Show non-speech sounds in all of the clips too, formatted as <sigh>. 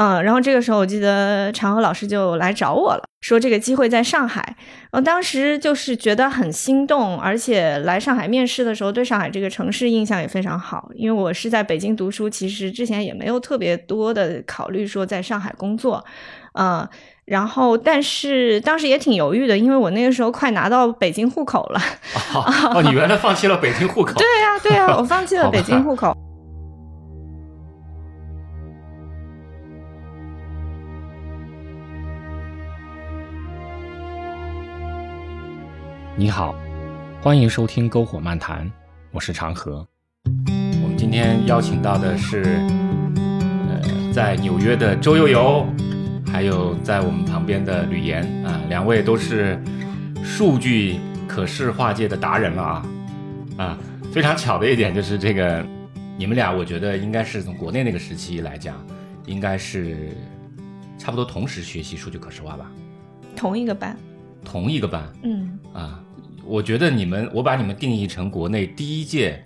嗯，然后这个时候我记得长河老师就来找我了，说这个机会在上海。我当时就是觉得很心动，而且来上海面试的时候对上海这个城市印象也非常好，因为我是在北京读书，其实之前也没有特别多的考虑说在上海工作，嗯。然后，但是当时也挺犹豫的，因为我那个时候快拿到北京户口了。哦，你原来放弃了北京户口？对呀，对呀，我放弃了 <laughs> 北京户口。你好，欢迎收听《篝火漫谈》，我是长河。我们今天邀请到的是，呃，在纽约的周悠悠。还有在我们旁边的吕岩啊，两位都是数据可视化界的达人了啊啊！非常巧的一点就是这个，你们俩我觉得应该是从国内那个时期来讲，应该是差不多同时学习数据可视化吧？同一个班？同一个班？嗯啊，我觉得你们，我把你们定义成国内第一届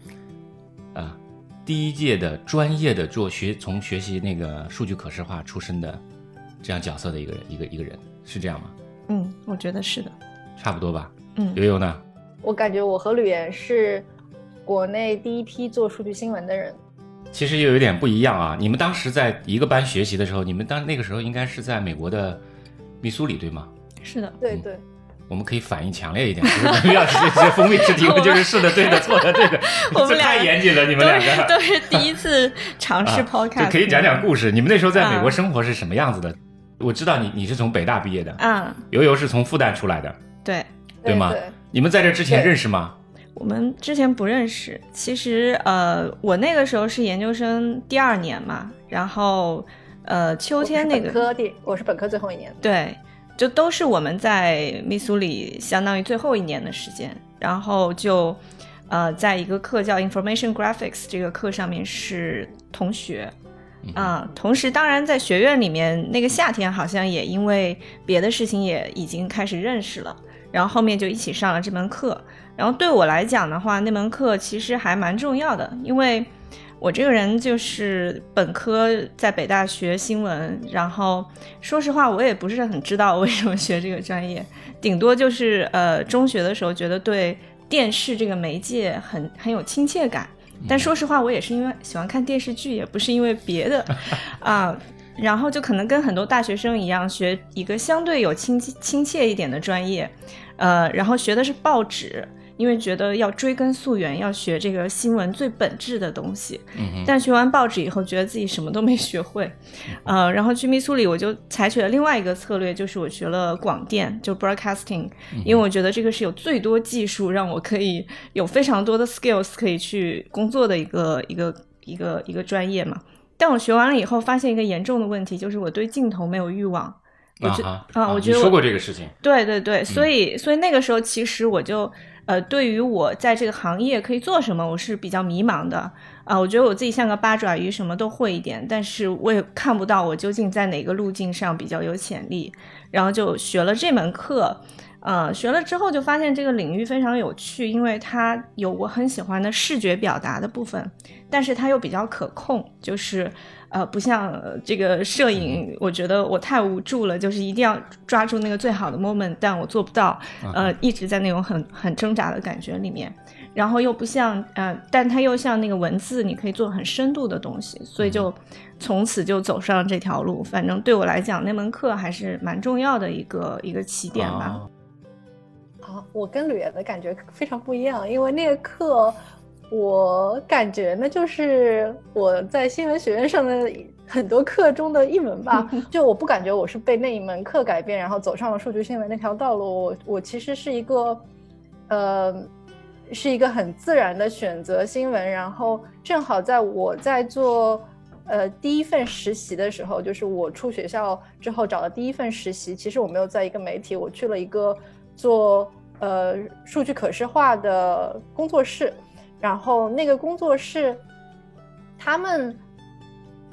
啊，第一届的专业的做学从学习那个数据可视化出身的。这样角色的一个人，一个一个人是这样吗？嗯，我觉得是的，差不多吧。嗯，悠悠呢？我感觉我和吕岩是国内第一批做数据新闻的人。其实又有点不一样啊！你们当时在一个班学习的时候，你们当那个时候应该是在美国的密苏里，对吗？是的，对对。我们可以反应强烈一点，<laughs> 不要这些封闭式提问，就是是的、对的、错的，这个 <laughs> 我们太严谨了。你们两个都是第一次尝试 <laughs> podcast，可以讲讲故事。你们那时候在美国生活是什么样子的？我知道你你是从北大毕业的，嗯，悠悠是从复旦出来的，对对吗？你们在这之前认识吗？我们之前不认识。其实呃，我那个时候是研究生第二年嘛，然后呃，秋天那个本科第我是本科最后一年，对，就都是我们在密苏里相当于最后一年的时间，然后就呃，在一个课叫 Information Graphics 这个课上面是同学。啊，同时，当然在学院里面，那个夏天好像也因为别的事情也已经开始认识了，然后后面就一起上了这门课。然后对我来讲的话，那门课其实还蛮重要的，因为我这个人就是本科在北大学新闻，然后说实话，我也不是很知道为什么学这个专业，顶多就是呃中学的时候觉得对电视这个媒介很很有亲切感。但说实话，我也是因为喜欢看电视剧，也不是因为别的，<laughs> 啊，然后就可能跟很多大学生一样，学一个相对有亲亲切一点的专业，呃，然后学的是报纸。因为觉得要追根溯源，要学这个新闻最本质的东西。嗯但学完报纸以后，觉得自己什么都没学会，呃，然后去密苏里，我就采取了另外一个策略，就是我学了广电，就 broadcasting，因为我觉得这个是有最多技术，让我可以有非常多的 skills 可以去工作的一个一个一个一个专业嘛。但我学完了以后，发现一个严重的问题，就是我对镜头没有欲望。我觉啊，我觉得说过这个事情。对对对，所以所以那个时候，其实我就。呃，对于我在这个行业可以做什么，我是比较迷茫的啊。我觉得我自己像个八爪鱼，什么都会一点，但是我也看不到我究竟在哪个路径上比较有潜力。然后就学了这门课，呃，学了之后就发现这个领域非常有趣，因为它有我很喜欢的视觉表达的部分，但是它又比较可控，就是。呃，不像这个摄影，我觉得我太无助了，就是一定要抓住那个最好的 moment，但我做不到，呃，一直在那种很很挣扎的感觉里面，然后又不像，呃，但它又像那个文字，你可以做很深度的东西，所以就从此就走上这条路。反正对我来讲，那门课还是蛮重要的一个一个起点吧。好，我跟吕岩的感觉非常不一样，因为那个课。我感觉那，就是我在新闻学院上的很多课中的一门吧。<laughs> 就我不感觉我是被那一门课改变，然后走上了数据新闻那条道路。我我其实是一个，呃，是一个很自然的选择新闻。然后正好在我在做呃第一份实习的时候，就是我出学校之后找的第一份实习。其实我没有在一个媒体，我去了一个做呃数据可视化的工作室。然后那个工作室，他们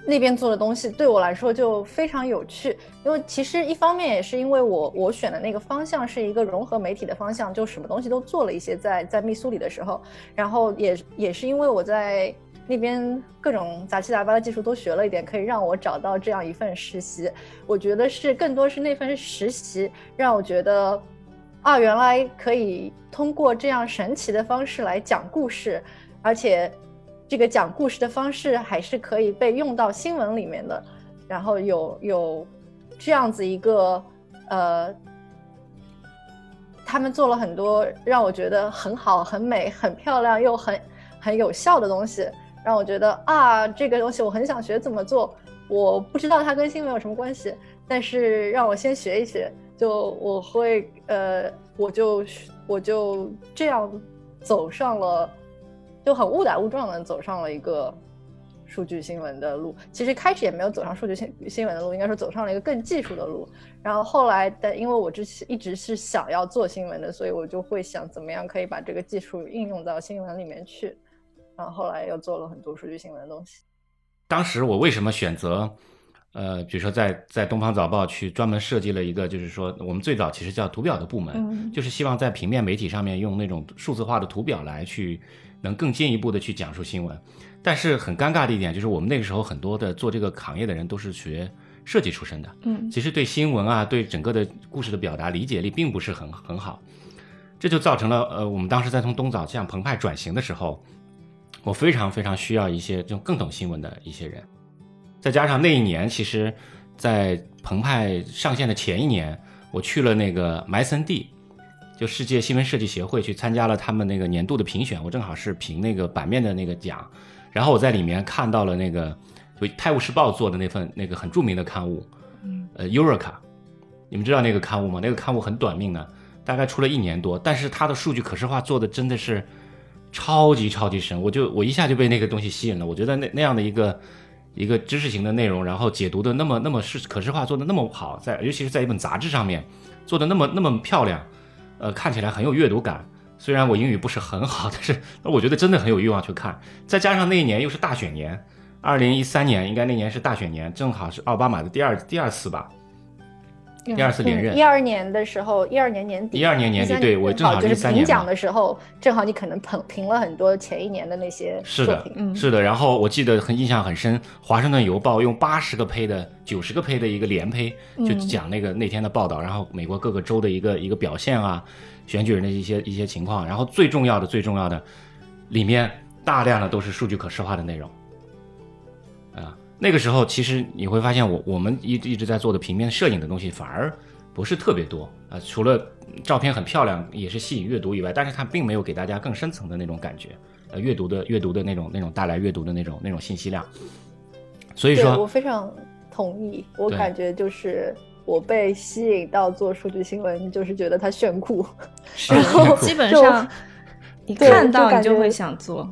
那边做的东西对我来说就非常有趣，因为其实一方面也是因为我我选的那个方向是一个融合媒体的方向，就什么东西都做了一些，在在密苏里的时候，然后也也是因为我在那边各种杂七杂八的技术都学了一点，可以让我找到这样一份实习。我觉得是更多是那份实习让我觉得，啊，原来可以通过这样神奇的方式来讲故事，而且这个讲故事的方式还是可以被用到新闻里面的。然后有有这样子一个呃。他们做了很多让我觉得很好、很美、很漂亮又很很有效的东西，让我觉得啊，这个东西我很想学怎么做。我不知道它跟新闻有什么关系，但是让我先学一学，就我会呃，我就我就这样走上了，就很误打误撞的走上了一个。数据新闻的路，其实开始也没有走上数据新新闻的路，应该说走上了一个更技术的路。然后后来，但因为我之前一直是想要做新闻的，所以我就会想怎么样可以把这个技术应用到新闻里面去。然后后来又做了很多数据新闻的东西。当时我为什么选择，呃，比如说在在东方早报去专门设计了一个，就是说我们最早其实叫图表的部门，就是希望在平面媒体上面用那种数字化的图表来去能更进一步的去讲述新闻。但是很尴尬的一点就是，我们那个时候很多的做这个行业的人都是学设计出身的，嗯，其实对新闻啊，对整个的故事的表达理解力并不是很很好，这就造成了呃，我们当时在从东早向澎湃转型的时候，我非常非常需要一些这种更懂新闻的一些人，再加上那一年，其实，在澎湃上线的前一年，我去了那个埋森地，就世界新闻设计协会去参加了他们那个年度的评选，我正好是评那个版面的那个奖。然后我在里面看到了那个，就《泰晤士报》做的那份那个很著名的刊物，呃，Eureka，你们知道那个刊物吗？那个刊物很短命的，大概出了一年多，但是它的数据可视化做的真的是超级超级深，我就我一下就被那个东西吸引了。我觉得那那样的一个一个知识型的内容，然后解读的那么那么是可视化做的那么好，在尤其是在一本杂志上面做的那么那么漂亮，呃，看起来很有阅读感。虽然我英语不是很好，但是我觉得真的很有欲望去看。再加上那一年又是大选年，二零一三年应该那年是大选年，正好是奥巴马的第二第二次吧，第二次连任。一二年的时候，一二年年底。一二年年底，对我正好就是评奖的时候，正好你可能捧评了很多前一年的那些是的，是的。然后我记得很印象很深，《华盛顿邮报》用八十个胚的、九十个胚的一个连胚，就讲那个那天的报道，然后美国各个州的一个一个表现啊。选举人的一些一些情况，然后最重要的最重要的，里面大量的都是数据可视化的内容，啊，那个时候其实你会发现，我我们一一直在做的平面摄影的东西反而不是特别多啊，除了照片很漂亮也是吸引阅读以外，但是它并没有给大家更深层的那种感觉，呃，阅读的阅读的那种那种带来阅读的那种那种信息量，所以说，我非常同意，我感觉就是。我被吸引到做数据新闻，就是觉得它炫酷，然后基本上你看到你就会想做。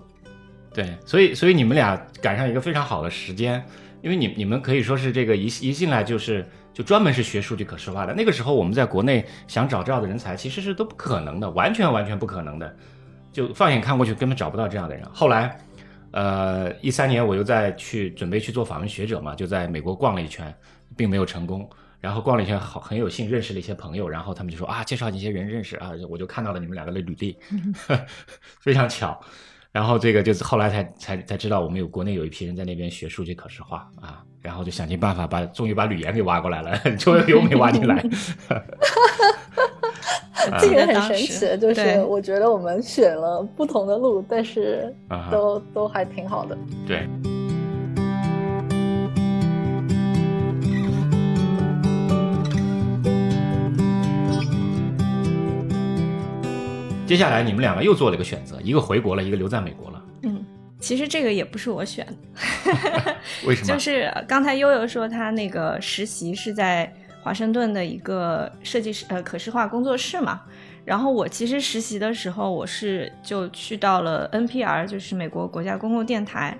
对，所以所以你们俩赶上一个非常好的时间，因为你你们可以说是这个一一进来就是就专门是学数据可视化的。那个时候我们在国内想找这样的人才，其实是都不可能的，完全完全不可能的，就放眼看过去根本找不到这样的人。后来，呃，一三年我又在去准备去做访问学者嘛，就在美国逛了一圈，并没有成功。然后逛了一圈，好很有幸认识了一些朋友，然后他们就说啊，介绍你一些人认识啊，我就看到了你们两个的履历，<laughs> 非常巧。然后这个就是后来才才才知道，我们有国内有一批人在那边学数据可视化啊，然后就想尽办法把终于把吕岩给挖过来了，就由美挖进来。<laughs> 这个很神奇，就是我觉得我们选了不同的路，但是都都还挺好的。对。接下来你们两个又做了一个选择，一个回国了，一个留在美国了。嗯，其实这个也不是我选的，<laughs> 为什么？就是刚才悠悠说他那个实习是在华盛顿的一个设计师呃可视化工作室嘛，然后我其实实习的时候我是就去到了 NPR，就是美国国家公共电台，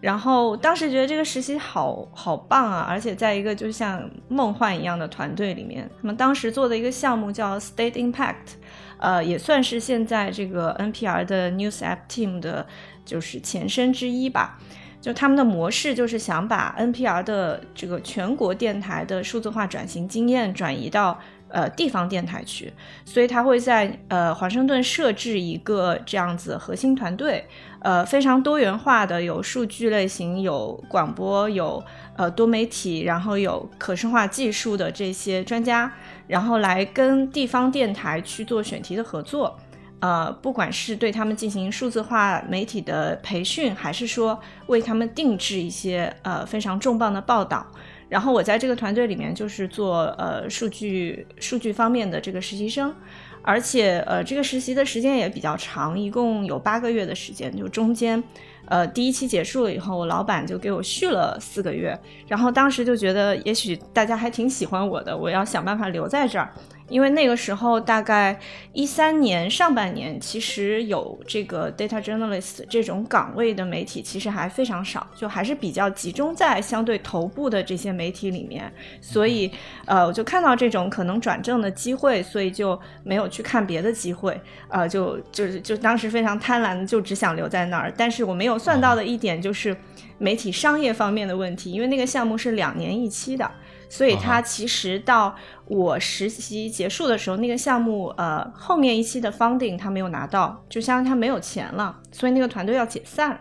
然后当时觉得这个实习好好棒啊，而且在一个就像梦幻一样的团队里面，他们当时做的一个项目叫 State Impact。呃，也算是现在这个 NPR 的 News App Team 的，就是前身之一吧。就他们的模式就是想把 NPR 的这个全国电台的数字化转型经验转移到呃地方电台去，所以他会在呃华盛顿设置一个这样子核心团队，呃非常多元化的，有数据类型，有广播，有呃多媒体，然后有可视化技术的这些专家，然后来跟地方电台去做选题的合作。呃，不管是对他们进行数字化媒体的培训，还是说为他们定制一些呃非常重磅的报道，然后我在这个团队里面就是做呃数据数据方面的这个实习生，而且呃这个实习的时间也比较长，一共有八个月的时间，就中间呃第一期结束了以后，我老板就给我续了四个月，然后当时就觉得也许大家还挺喜欢我的，我要想办法留在这儿。因为那个时候大概一三年上半年，其实有这个 data journalist 这种岗位的媒体其实还非常少，就还是比较集中在相对头部的这些媒体里面。所以，呃，我就看到这种可能转正的机会，所以就没有去看别的机会，呃，就就是就当时非常贪婪的就只想留在那儿。但是我没有算到的一点就是媒体商业方面的问题，因为那个项目是两年一期的。所以他其实到我实习结束的时候，那个项目呃后面一期的 funding 他没有拿到，就相当于他没有钱了，所以那个团队要解散，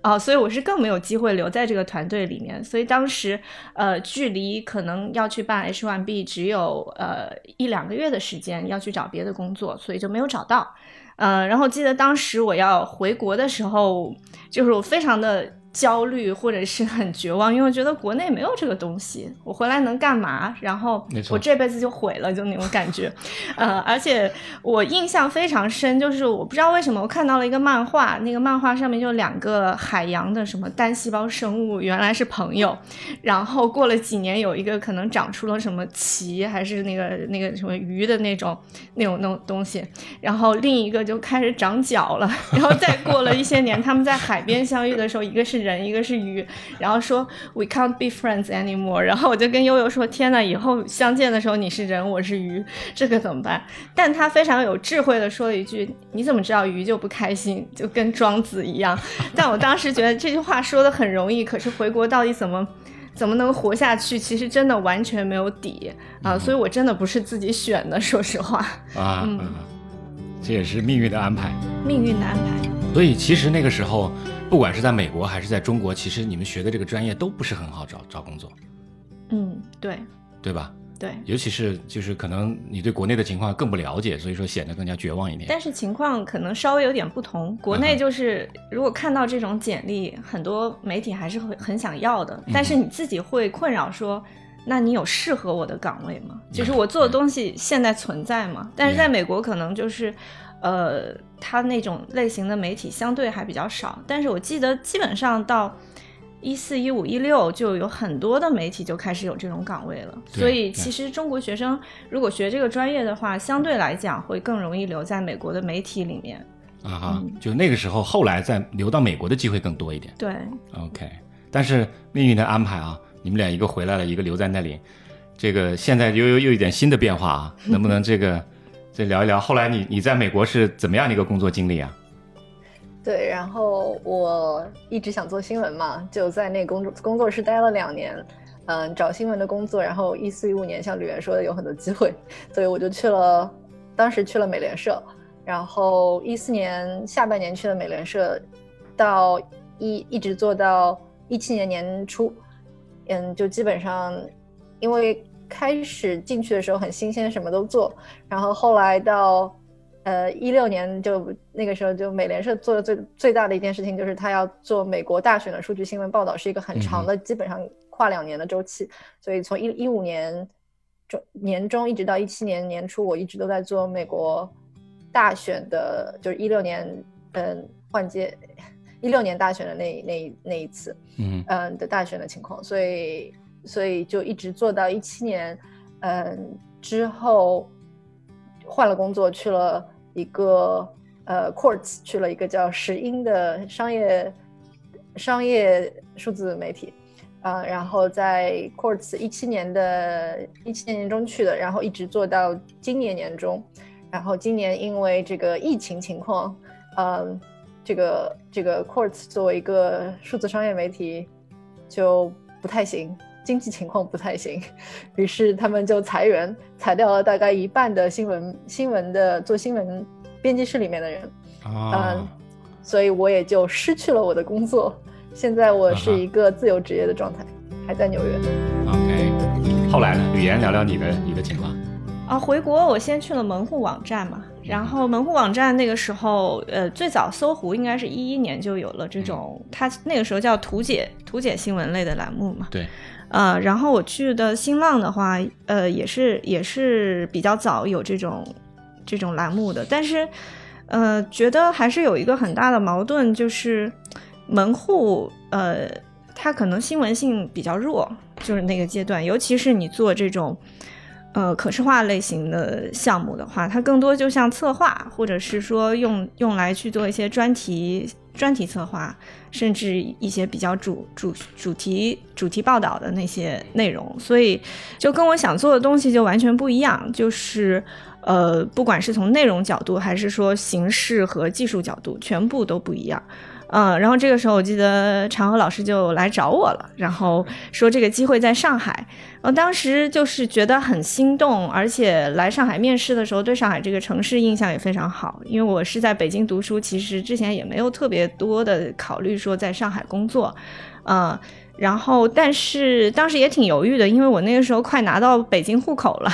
啊，所以我是更没有机会留在这个团队里面。所以当时呃距离可能要去办 H1B 只有呃一两个月的时间，要去找别的工作，所以就没有找到。呃，然后记得当时我要回国的时候，就是我非常的。焦虑或者是很绝望，因为我觉得国内没有这个东西，我回来能干嘛？然后我这辈子就毁了，就那种感觉。<laughs> 呃，而且我印象非常深，就是我不知道为什么我看到了一个漫画，那个漫画上面就两个海洋的什么单细胞生物，原来是朋友。然后过了几年，有一个可能长出了什么鳍，还是那个那个什么鱼的那种那种那种东西。然后另一个就开始长脚了。然后再过了一些年，他们在海边相遇的时候，一个是。人一个是鱼，然后说 we can't be friends anymore。然后我就跟悠悠说：“天呐，以后相见的时候你是人，我是鱼，这个怎么办？”但他非常有智慧的说了一句：“你怎么知道鱼就不开心？就跟庄子一样。”但我当时觉得这句话说的很容易，可是回国到底怎么怎么能活下去？其实真的完全没有底啊！所以我真的不是自己选的，说实话啊，嗯，这也是命运的安排，命运的安排。所以其实那个时候。不管是在美国还是在中国，其实你们学的这个专业都不是很好找找工作。嗯，对，对吧？对，尤其是就是可能你对国内的情况更不了解，所以说显得更加绝望一点。但是情况可能稍微有点不同，国内就是如果看到这种简历，很多媒体还是会很想要的，但是你自己会困扰说，那你有适合我的岗位吗？就是我做的东西现在存在吗？但是在美国可能就是。呃，它那种类型的媒体相对还比较少，但是我记得基本上到一四一五一六就有很多的媒体就开始有这种岗位了。所以其实中国学生如果学这个专业的话，相对来讲会更容易留在美国的媒体里面。啊哈，就那个时候，后来再留到美国的机会更多一点。对，OK。但是命运的安排啊，你们俩一个回来了，一个留在那里，这个现在又又又一点新的变化啊，能不能这个？聊一聊，后来你你在美国是怎么样的一个工作经历啊？对，然后我一直想做新闻嘛，就在那工作工作室待了两年，嗯，找新闻的工作。然后一四一五年，像吕源说的，有很多机会，所以我就去了，当时去了美联社。然后一四年下半年去了美联社，到一一直做到一七年年初，嗯，就基本上因为。开始进去的时候很新鲜，什么都做。然后后来到，呃，一六年就那个时候，就美联社做的最最大的一件事情，就是他要做美国大选的数据新闻报道，是一个很长的，基本上跨两年的周期。所以从一一五年中年中一直到一七年年初，我一直都在做美国大选的，就是一六年嗯换届 <laughs> 一六年大选的那那那一次，嗯嗯的大选的情况，所以。所以就一直做到一七年，嗯，之后换了工作，去了一个呃，Quartz，去了一个叫石英的商业商业数字媒体，啊，然后在 Quartz 一七年的一七年年中去的，然后一直做到今年年中，然后今年因为这个疫情情况，嗯，这个这个 Quartz 作为一个数字商业媒体就不太行，经济情况不太行，<laughs> 于是他们就裁员，裁掉了大概一半的新闻新闻的做新闻编辑室里面的人，哦，所以我也就失去了我的工作。现在我是一个自由职业的状态，还在纽约。OK，后来呢？吕岩聊聊你的你的情况。啊，回国我先去了门户网站嘛，然后门户网站那个时候，呃，最早搜狐应该是一一年就有了这种，它那个时候叫图解图解新闻类的栏目嘛。对，呃，然后我去的新浪的话，呃，也是也是比较早有这种这种栏目的，但是呃，觉得还是有一个很大的矛盾，就是门户呃，它可能新闻性比较弱，就是那个阶段，尤其是你做这种。呃，可视化类型的项目的话，它更多就像策划，或者是说用用来去做一些专题专题策划，甚至一些比较主主主题主题报道的那些内容，所以就跟我想做的东西就完全不一样，就是呃，不管是从内容角度，还是说形式和技术角度，全部都不一样。嗯，然后这个时候我记得常和老师就来找我了，然后说这个机会在上海，我当时就是觉得很心动，而且来上海面试的时候对上海这个城市印象也非常好，因为我是在北京读书，其实之前也没有特别多的考虑说在上海工作，嗯，然后但是当时也挺犹豫的，因为我那个时候快拿到北京户口了。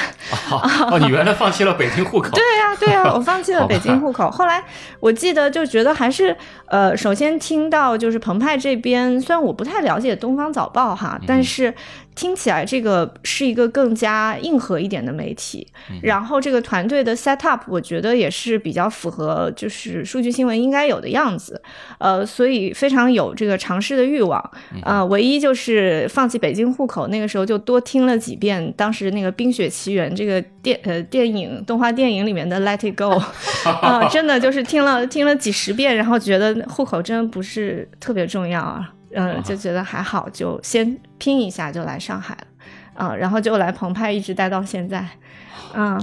哦，你原来放弃了北京户口？<laughs> 对呀、对呀、我放弃了 <laughs> 北京户口。后来我记得就觉得还是呃，首先听到就是澎湃这边，虽然我不太了解《东方早报》哈，但是听起来这个是一个更加硬核一点的媒体。然后这个团队的 set up，我觉得也是比较符合就是数据新闻应该有的样子。呃，所以非常有这个尝试的欲望。呃，唯一就是放弃北京户口，那个时候就多听了几遍当时那个《冰雪奇缘》这个电呃电影动画电影里面的 Let It Go，<laughs> 啊、真的就是听了听了几十遍，然后觉得户口真不是特别重要啊，嗯、就觉得还好，就先拼一下就来上海了，啊、然后就来澎湃，一直待到现在，啊、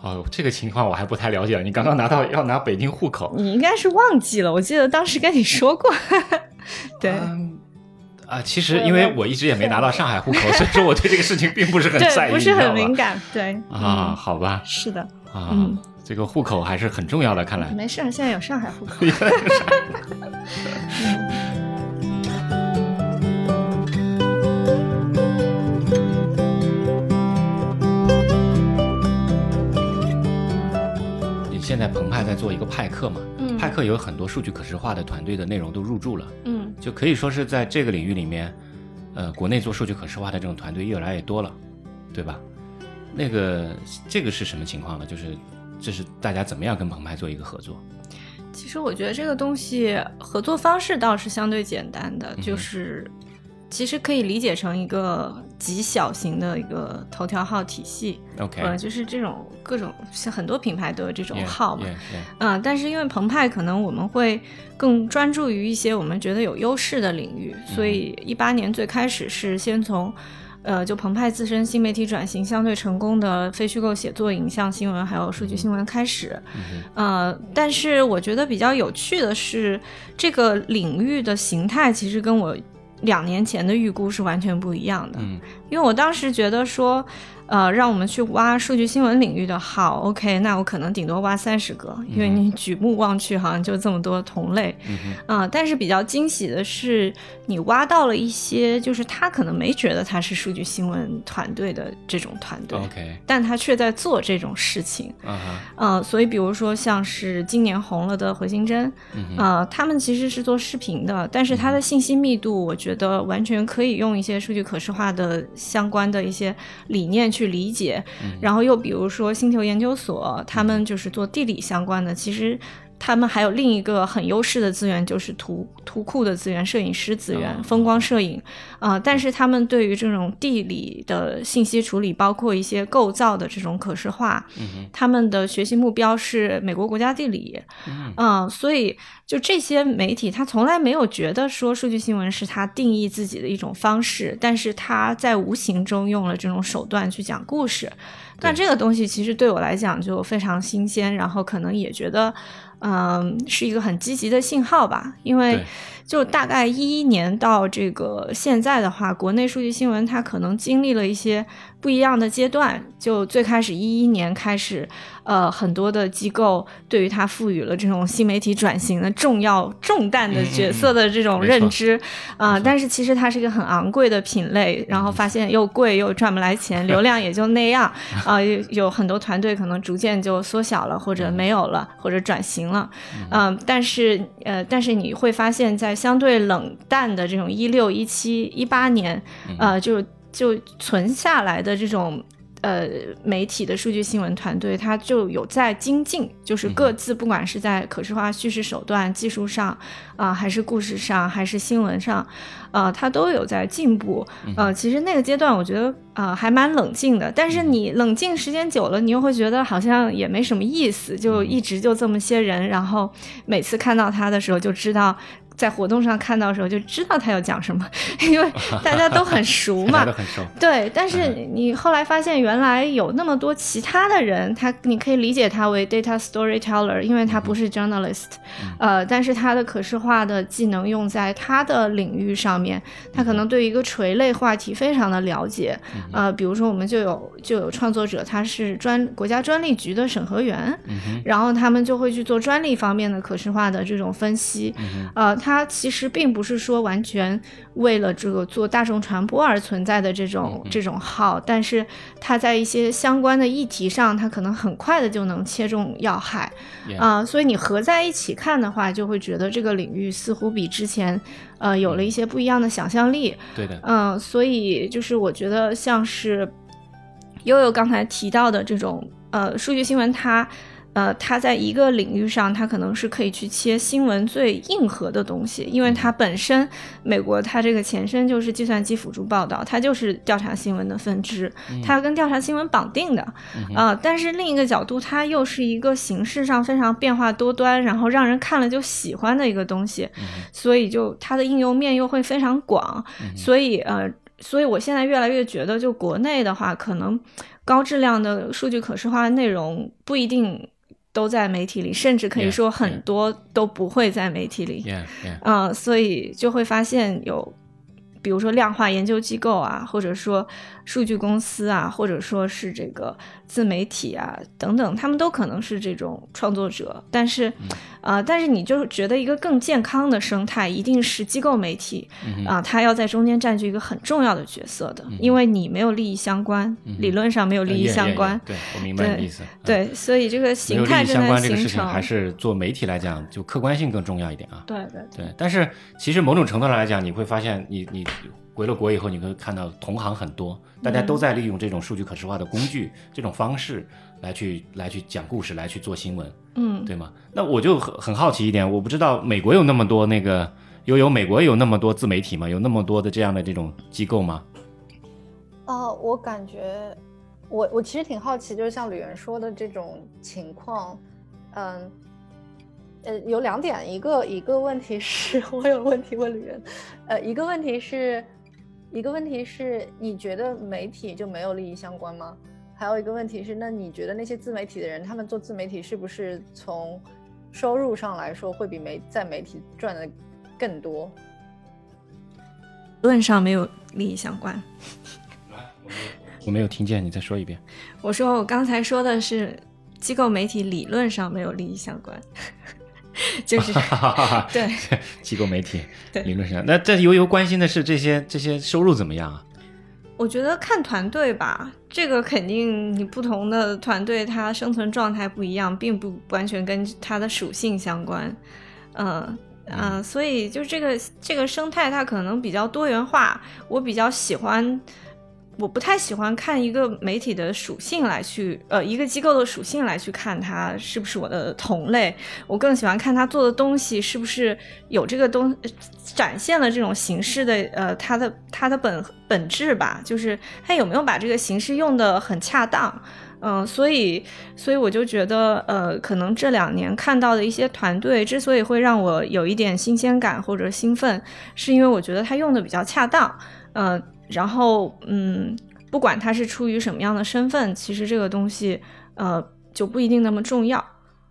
哦，这个情况我还不太了解。你刚刚拿到要拿北京户口，你应该是忘记了，我记得当时跟你说过，<laughs> 对。嗯啊，其实因为我一直也没拿到上海户口，所以说我对这个事情并不是很在，意，不是很敏感，对啊。嗯好吧，是的，啊嗯，这个户口还是很重要的，看来。没事儿，现在有上海户口。<laughs> 你现在澎湃在做一个派克嘛？嗯派克有很多数据可视化的团队的内容都入驻了，嗯就可以说是在这个领域里面，呃，国内做数据可视化的这种团队越来越多了，对吧？那个这个是什么情况呢？就是这是大家怎么样跟澎湃做一个合作？其实我觉得这个东西合作方式倒是相对简单的，嗯就是其实可以理解成一个极小型的一个头条号体系，OK，呃，就是这种各种像很多品牌都有这种号嘛。嗯，但是因为澎湃可能我们会更专注于一些我们觉得有优势的领域，所以一八年最开始是先从。呃，就澎湃自身新媒体转型相对成功的非虚构写作、影像新闻还有数据新闻开始，呃，但是我觉得比较有趣的是，这个领域的形态其实跟我两年前的预估是完全不一样的。嗯因为我当时觉得说，呃，让我们去挖数据新闻领域的好，OK，那我可能顶多挖三十个，因为你举目望去好像就这么多同类，嗯哼。啊、但是比较惊喜的是，你挖到了一些，就是他可能没觉得他是数据新闻团队的这种团队。，OK，但他却在做这种事情，啊哈，呃，所以比如说像是今年红了的回形针，嗯哼，呃，他们其实是做视频的，但是他的信息密度，我觉得完全可以用一些数据可视化的相关的一些理念去理解。然后又比如说星球研究所，他们就是做地理相关的，其实。他们还有另一个很优势的资源，就是图图库的资源、摄影师资源、哦。风光摄影，啊、但是他们对于这种地理的信息处理，包括一些构造的这种可视化，嗯他们的学习目标是美国国家地理，嗯。嗯，所以就这些媒体，他从来没有觉得说数据新闻是他定义自己的一种方式，但是他在无形中用了这种手段去讲故事。那这个东西其实对我来讲就非常新鲜，然后可能也觉得，嗯，是一个很积极的信号吧，因为就大概一一年到这个现在的话，国内数据新闻它可能经历了一些不一样的阶段。就最开始一一年开始，呃，很多的机构对于它赋予了这种新媒体转型的重要重担的角色的这种认知啊、但是其实它是一个很昂贵的品类，然后发现又贵又赚不来钱，流量也就那样 <laughs> 啊、有有很多团队可能逐渐就缩小了，或者没有了，或者转型了。嗯，但是呃，但是你会发现在相对冷淡的这种一六、一七、一八年，呃，就就存下来的这种。呃，媒体的数据新闻团队，它就有在精进，就是各自不管是在可视化叙事手段、技术上，啊、还是故事上，还是新闻上，呃，它都有在进步。呃，其实那个阶段，我觉得呃还蛮冷静的。但是你冷静时间久了，你又会觉得好像也没什么意思，就一直就这么些人，然后每次看到他的时候就知道。在活动上看到的时候就知道他要讲什么，因为大家都很熟嘛 <laughs> 大家都。很熟。对，但是嗯。你后来发现，原来有那么多其他的人，他你可以理解他为 data storyteller，因为他不是 journalist，、呃，但是他的可视化的技能用在他的领域上面，他可能对一个垂类话题非常的了解，呃，比如说我们就有就有创作者，他是专国家专利局的审核员，然后他们就会去做专利方面的可视化的这种分析，呃，它其实并不是说完全为了这个做大众传播而存在的这种、这种号，但是它在一些相关的议题上，它可能很快的就能切中要害。啊、所以你合在一起看的话，就会觉得这个领域似乎比之前呃有了一些不一样的想象力，对的，嗯，所以就是我觉得像是悠悠刚才提到的这种呃数据新闻它，呃它在一个领域上，它可能是可以去切新闻最硬核的东西，因为它本身美国它这个前身就是计算机辅助报道，它就是调查新闻的分支，它跟调查新闻绑定的啊、但是另一个角度，它又是一个形式上非常变化多端，然后让人看了就喜欢的一个东西，所以就它的应用面又会非常广，所以呃，所以我现在越来越觉得，就国内的话，可能高质量的数据可视化的内容不一定都在媒体里，甚至可以说很多都不会在媒体里。Yeah, yeah. 嗯、所以就会发现有，比如说量化研究机构啊，或者说数据公司啊，或者说是这个自媒体啊等等，他们都可能是这种创作者。但是，呃，但是你就是觉得一个更健康的生态，一定是机构媒体啊、它要在中间占据一个很重要的角色的，因为你没有利益相关，理论上没有利益相关。对我明白你的意思。嗯，对，所以这个没形态正在关这个事情，还是做媒体来讲，就客观性更重要一点啊。对对对，对，但是其实某种程度上来讲，你会发现你，你回了国以后，你会看到同行很多，大家都在利用这种数据可视化的工具、这种方式来去来去讲故事，来去做新闻，嗯，对吗？那我就很很好奇一点，我不知道美国有那么多那个有有美国有那么多自媒体吗？有那么多的这样的这种机构吗？呃，我感觉，我我其实挺好奇，就是像吕源说的这种情况，嗯，呃，有两点，一个一个问题是 <laughs> 我有问题问吕源，呃，一个问题是，一个问题是你觉得媒体就没有利益相关吗？还有一个问题是，那你觉得那些自媒体的人，他们做自媒体是不是从收入上来说会比媒在媒体赚的更多？论上没有利益相关。<laughs> 我没有听见，你再说一遍。我说我刚才说的是机构媒体理论上没有利益相关，<laughs> 就是 <laughs> 对 <laughs> 机构媒体对理论上，那这悠悠关心的是这些这些收入怎么样啊？我觉得看团队吧，这个肯定你不同的团队它生存状态不一样，并不完全跟它的属性相关。嗯、呃、所以就这个这个生态它可能比较多元化，我比较喜欢。我不太喜欢看一个媒体的属性来去，呃，一个机构的属性来去看它是不是我的同类。我更喜欢看他做的东西是不是有这个东展现了这种形式的，呃，它的它的本本质吧，就是他有没有把这个形式用的很恰当。嗯，所以，所以我就觉得，呃，可能这两年看到的一些团队之所以会让我有一点新鲜感或者兴奋，是因为我觉得他用的比较恰当，呃，然后，嗯，不管他是出于什么样的身份，其实这个东西，呃，就不一定那么重要。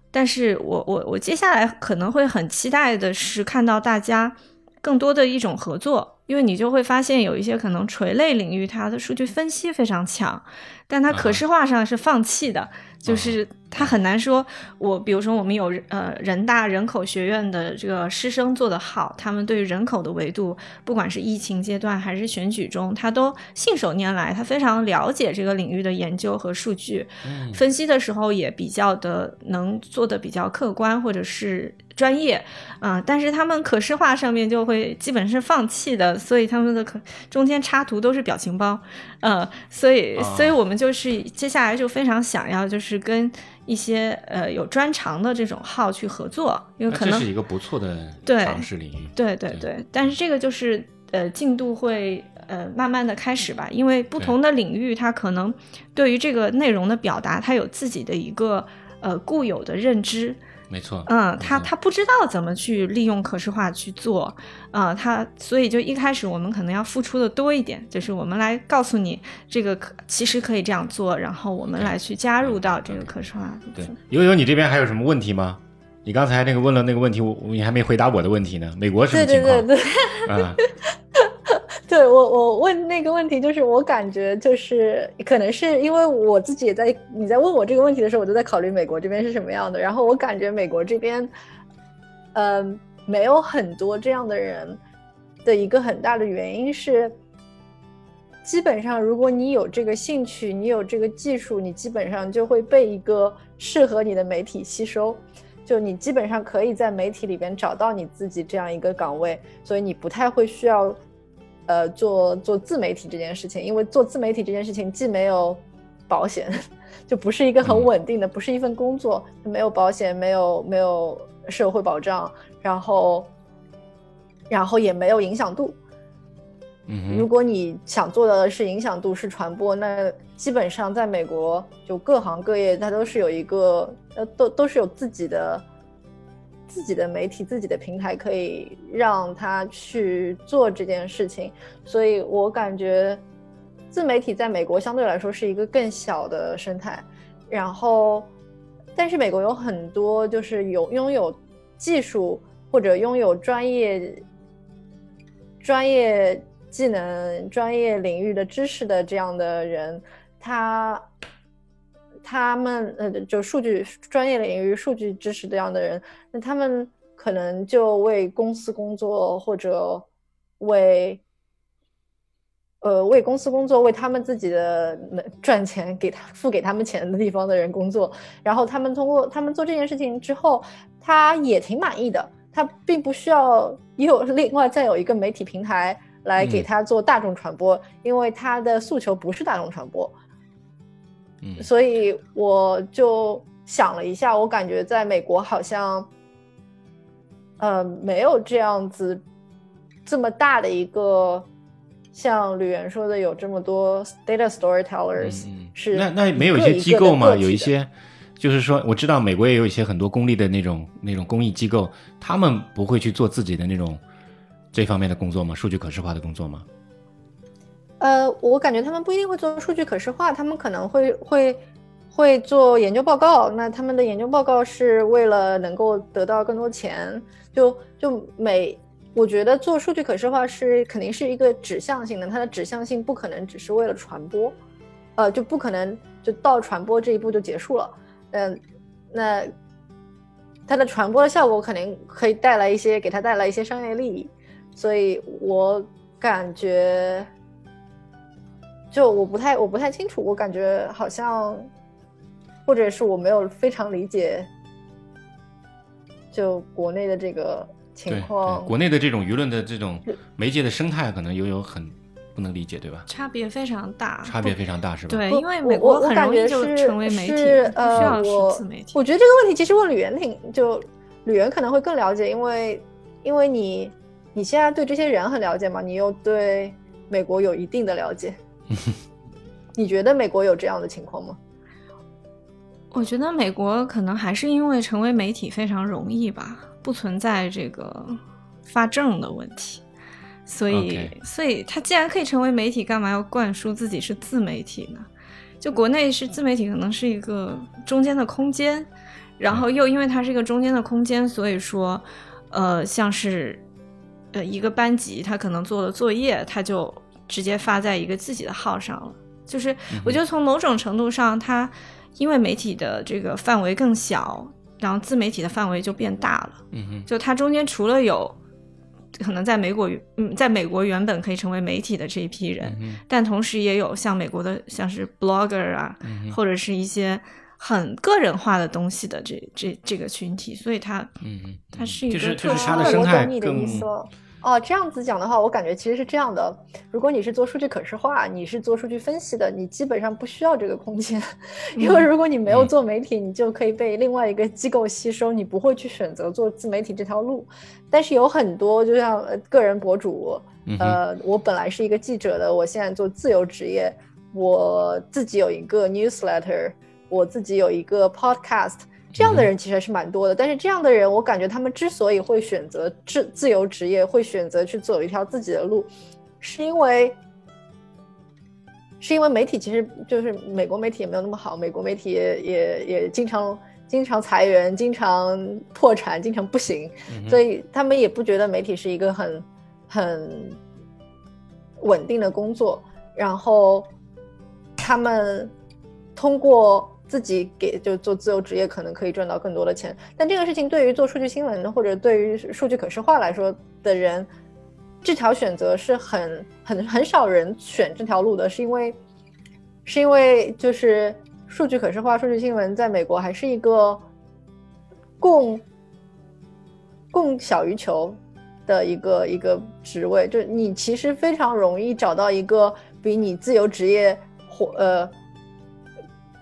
但是我我我接下来可能会很期待的是看到大家更多的一种合作，因为你就会发现有一些可能垂类领域它的数据分析非常强，但它可视化上是放弃的，就是它很难说。我比如说我们有呃人大人口学院的这个师生做得好，他们对于人口的维度，不管是疫情阶段还是选举中，他都信手拈来，他非常了解这个领域的研究和数据分析的时候也比较的能做的比较客观或者是专业啊、但是他们可视化上面就会基本是放弃的，所以他们的可中间插图都是表情包，呃，所以啊所以我们就是接下来就非常想要就是跟一些呃有专长的这种号去合作，因为可能这是一个不错的对尝试领域。对对对对，但是这个就是呃进度会呃慢慢的开始吧，因为不同的领域它可能对于这个内容的表达，它有自己的一个呃固有的认知，没错。嗯，他他不知道怎么去利用可视化去做，啊、他所以就一开始我们可能要付出的多一点，就是我们来告诉你这个可其实可以这样做，然后我们来去加入到这个可视化对中。，悠悠，你这边还有什么问题吗？你刚才那个问了那个问题，我你还没回答我的问题呢。美国什么对情况？对对对。啊，对我，我问那个问题，就是我感觉就是可能是因为我自己也在你在问我这个问题的时候，我就在考虑美国这边是什么样的。然后我感觉美国这边，呃，没有很多这样的人的一个很大的原因是，基本上如果你有这个兴趣，你有这个技术，你基本上就会被一个适合你的媒体吸收。就你基本上可以在媒体里边找到你自己这样一个岗位，所以你不太会需要，呃，做做自媒体这件事情，因为做自媒体这件事情既没有保险，<laughs> 就不是一个很嗯稳定的，不是一份工作，没有保险，没有没有社会保障，然后，然后也没有影响度。嗯，如果你想做的是影响度是传播，那基本上在美国就各行各业它都是有一个呃都都是有自己的自己的媒体、自己的平台可以让他去做这件事情，所以我感觉自媒体在美国相对来说是一个更小的生态，然后但是美国有很多就是有拥有技术或者拥有专业专业技能、专业领域的知识的这样的人，他他们呃，就数据专业领域数据知识这样的人，那他们可能就为公司工作，或者为呃为公司工作，为他们自己的能赚钱给他付给他们钱的地方的人工作，然后他们通过他们做这件事情之后，他也挺满意的，他并不需要有另外再有一个媒体平台来给嗯他做大众传播，因为他的诉求不是大众传播。嗯所以我就想了一下，我感觉在美国好像，呃，没有这样子这么大的一个，像吕岩说的，有这么多 data storytellers，、嗯是那那没有一些机构吗？有一些，就是说，我知道美国也有一些很多公立的那种那种公益机构，他们不会去做自己的那种这方面的工作吗？数据可视化的工作吗？呃，我感觉他们不一定会做数据可视化，他们可能会会会做研究报告。那他们的研究报告是为了能够得到更多钱，就就每我觉得做数据可视化是肯定是一个指向性的，它的指向性不可能只是为了传播，呃，就不可能就到传播这一步就结束了。嗯，那它的传播的效果肯定可以带来一些给它带来一些商业利益，所以我感觉。就我不太我不太清楚，我感觉好像，或者是我没有非常理解，就国内的这个情况。国内的这种舆论的这种媒介的生态，可能有有很不能理解，对吧？差别非常大，差别非常大，是吧？对，因为我我美国很我感觉容易就是成为媒体，是不需要呃，我是自媒体。我觉得这个问题其实问吕元挺，就吕元可能会更了解，因为因为你你现在对这些人很了解嘛，你又对美国有一定的了解，<laughs> 你觉得美国有这样的情况吗？我觉得美国可能还是因为成为媒体非常容易吧，不存在这个发证的问题，所以所以他既然可以成为媒体，干嘛要灌输自己是自媒体呢？就国内是自媒体，可能是一个中间的空间，然后又因为它是一个中间的空间，所以说，呃，像是呃一个班级，他可能做了作业，他就直接发在一个自己的号上了。就是我觉得从某种程度上，它因为媒体的这个范围更小，然后自媒体的范围就变大了。嗯哼，就它中间除了有可能在美国，嗯，在美国原本可以成为媒体的这一批人，嗯但同时也有像美国的像是 blogger 啊，嗯或者是一些很个人化的东西的这这这个群体，所以它嗯哼，它是一就是个特殊就是它的我生态懂你的更意思了。哦，这样子讲的话，我感觉其实是这样的：如果你是做数据可视化，你是做数据分析的，你基本上不需要这个空间，因为如果你没有嗯。做媒体，你就可以被另外一个机构吸收，你不会去选择做自媒体这条路。但是有很多，就像呃个人博主，呃，我本来是一个记者的，我现在做自由职业，我自己有一个 newsletter，我自己有一个 podcast，这样的人其实还是蛮多的。但是这样的人，我感觉他们之所以会选择自自由职业，会选择去走一条自己的路，是因为。是因为媒体其实就是美国媒体也没有那么好，美国媒体也也也经常经常裁员，经常破产，经常不行，嗯所以他们也不觉得媒体是一个很很稳定的工作，然后他们通过自己给就做自由职业，可能可以赚到更多的钱。但这个事情对于做数据新闻或者对于数据可视化来说的人，这条选择是很很很少人选这条路的，是因为是因为就是数据可视化、数据新闻在美国还是一个供供小于求的一个一个职位，就你其实非常容易找到一个比你自由职业或呃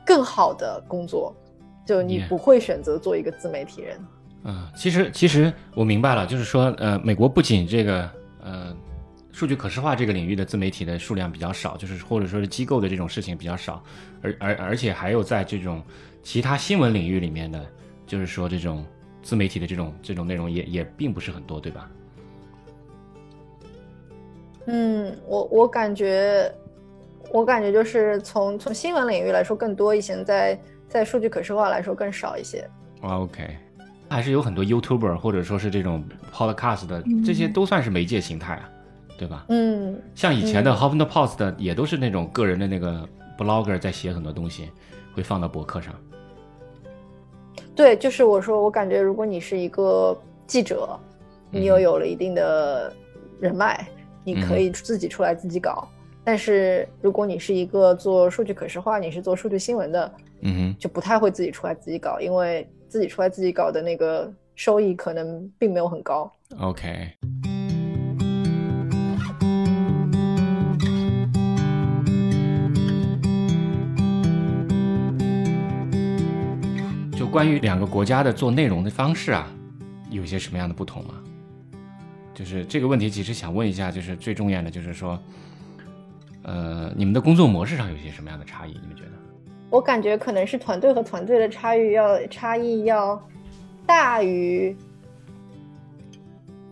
更好的工作，就你不会选择做一个自媒体人。嗯，其实其实我明白了，就是说，呃，美国不仅这个呃数据可视化这个领域的自媒体的数量比较少，就是或者说是机构的这种事情比较少，而而而且还有在这种其他新闻领域里面的，就是说这种自媒体的这种这种内容也也并不是很多，对吧？嗯，我我感觉，我感觉就是从从新闻领域来说更多一些，在在数据可视化来说更少一些。啊 OK，还是有很多 YouTuber 或者说是这种 Podcast 的，这些都算是媒介形态啊，对吧？嗯，像以前的嗯 Huffington Post 的也都是那种个人的那个 blogger 在写很多东西，会放到博客上。对，就是我说，我感觉如果你是一个记者，你又嗯有了一定的人脉，你可以自己出来自己搞。但是如果你是一个做数据可视化，你是做数据新闻的，嗯哼就不太会自己出来自己搞，因为自己出来自己搞的那个收益可能并没有很高。，OK。就关于两个国家的做内容的方式啊，有些什么样的不同吗？就是这个问题，其实想问一下，就是最重要的就是说，呃，你们的工作模式上有些什么样的差异？你们觉得？我感觉可能是团队和团队的差异要差异要大于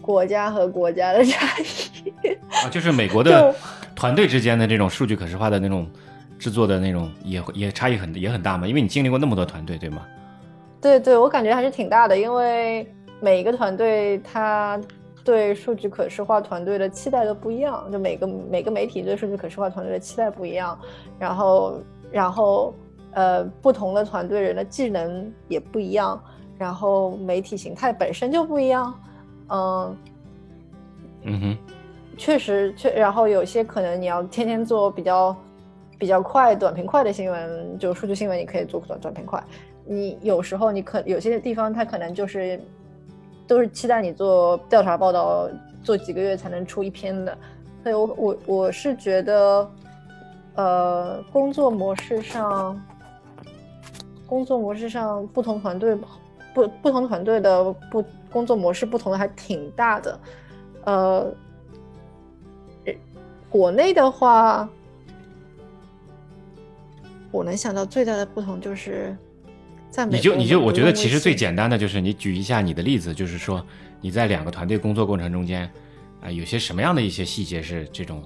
国家和国家的差异。啊，就是美国的团队之间的这种数据可视化的那种制作的那种也会也差异很也很大嘛，因为你经历过那么多团队，对吗？对对，我感觉还是挺大的，因为每一个团队它对数据可视化团队的期待都不一样，就每个每个媒体对数据可视化团队的期待不一样，然后然后呃不同的团队人的技能也不一样，然后媒体形态本身就不一样，嗯。嗯哼，确实确，然后有些可能你要天天做比较比较快、短平快的新闻，就数据新闻，你可以做短短平快。你有时候你可有些地方它可能就是都是期待你做调查报道，做几个月才能出一篇的。所以我我我是觉得，呃，工作模式上，工作模式上不同团队不不同团队的不工作模式不同的还挺大的。呃国内的话，我能想到最大的不同就是，在美你就你就我觉得其实最简单的就是你举一下你的例子，就是说你在两个团队工作过程中间，啊、有些什么样的一些细节是这种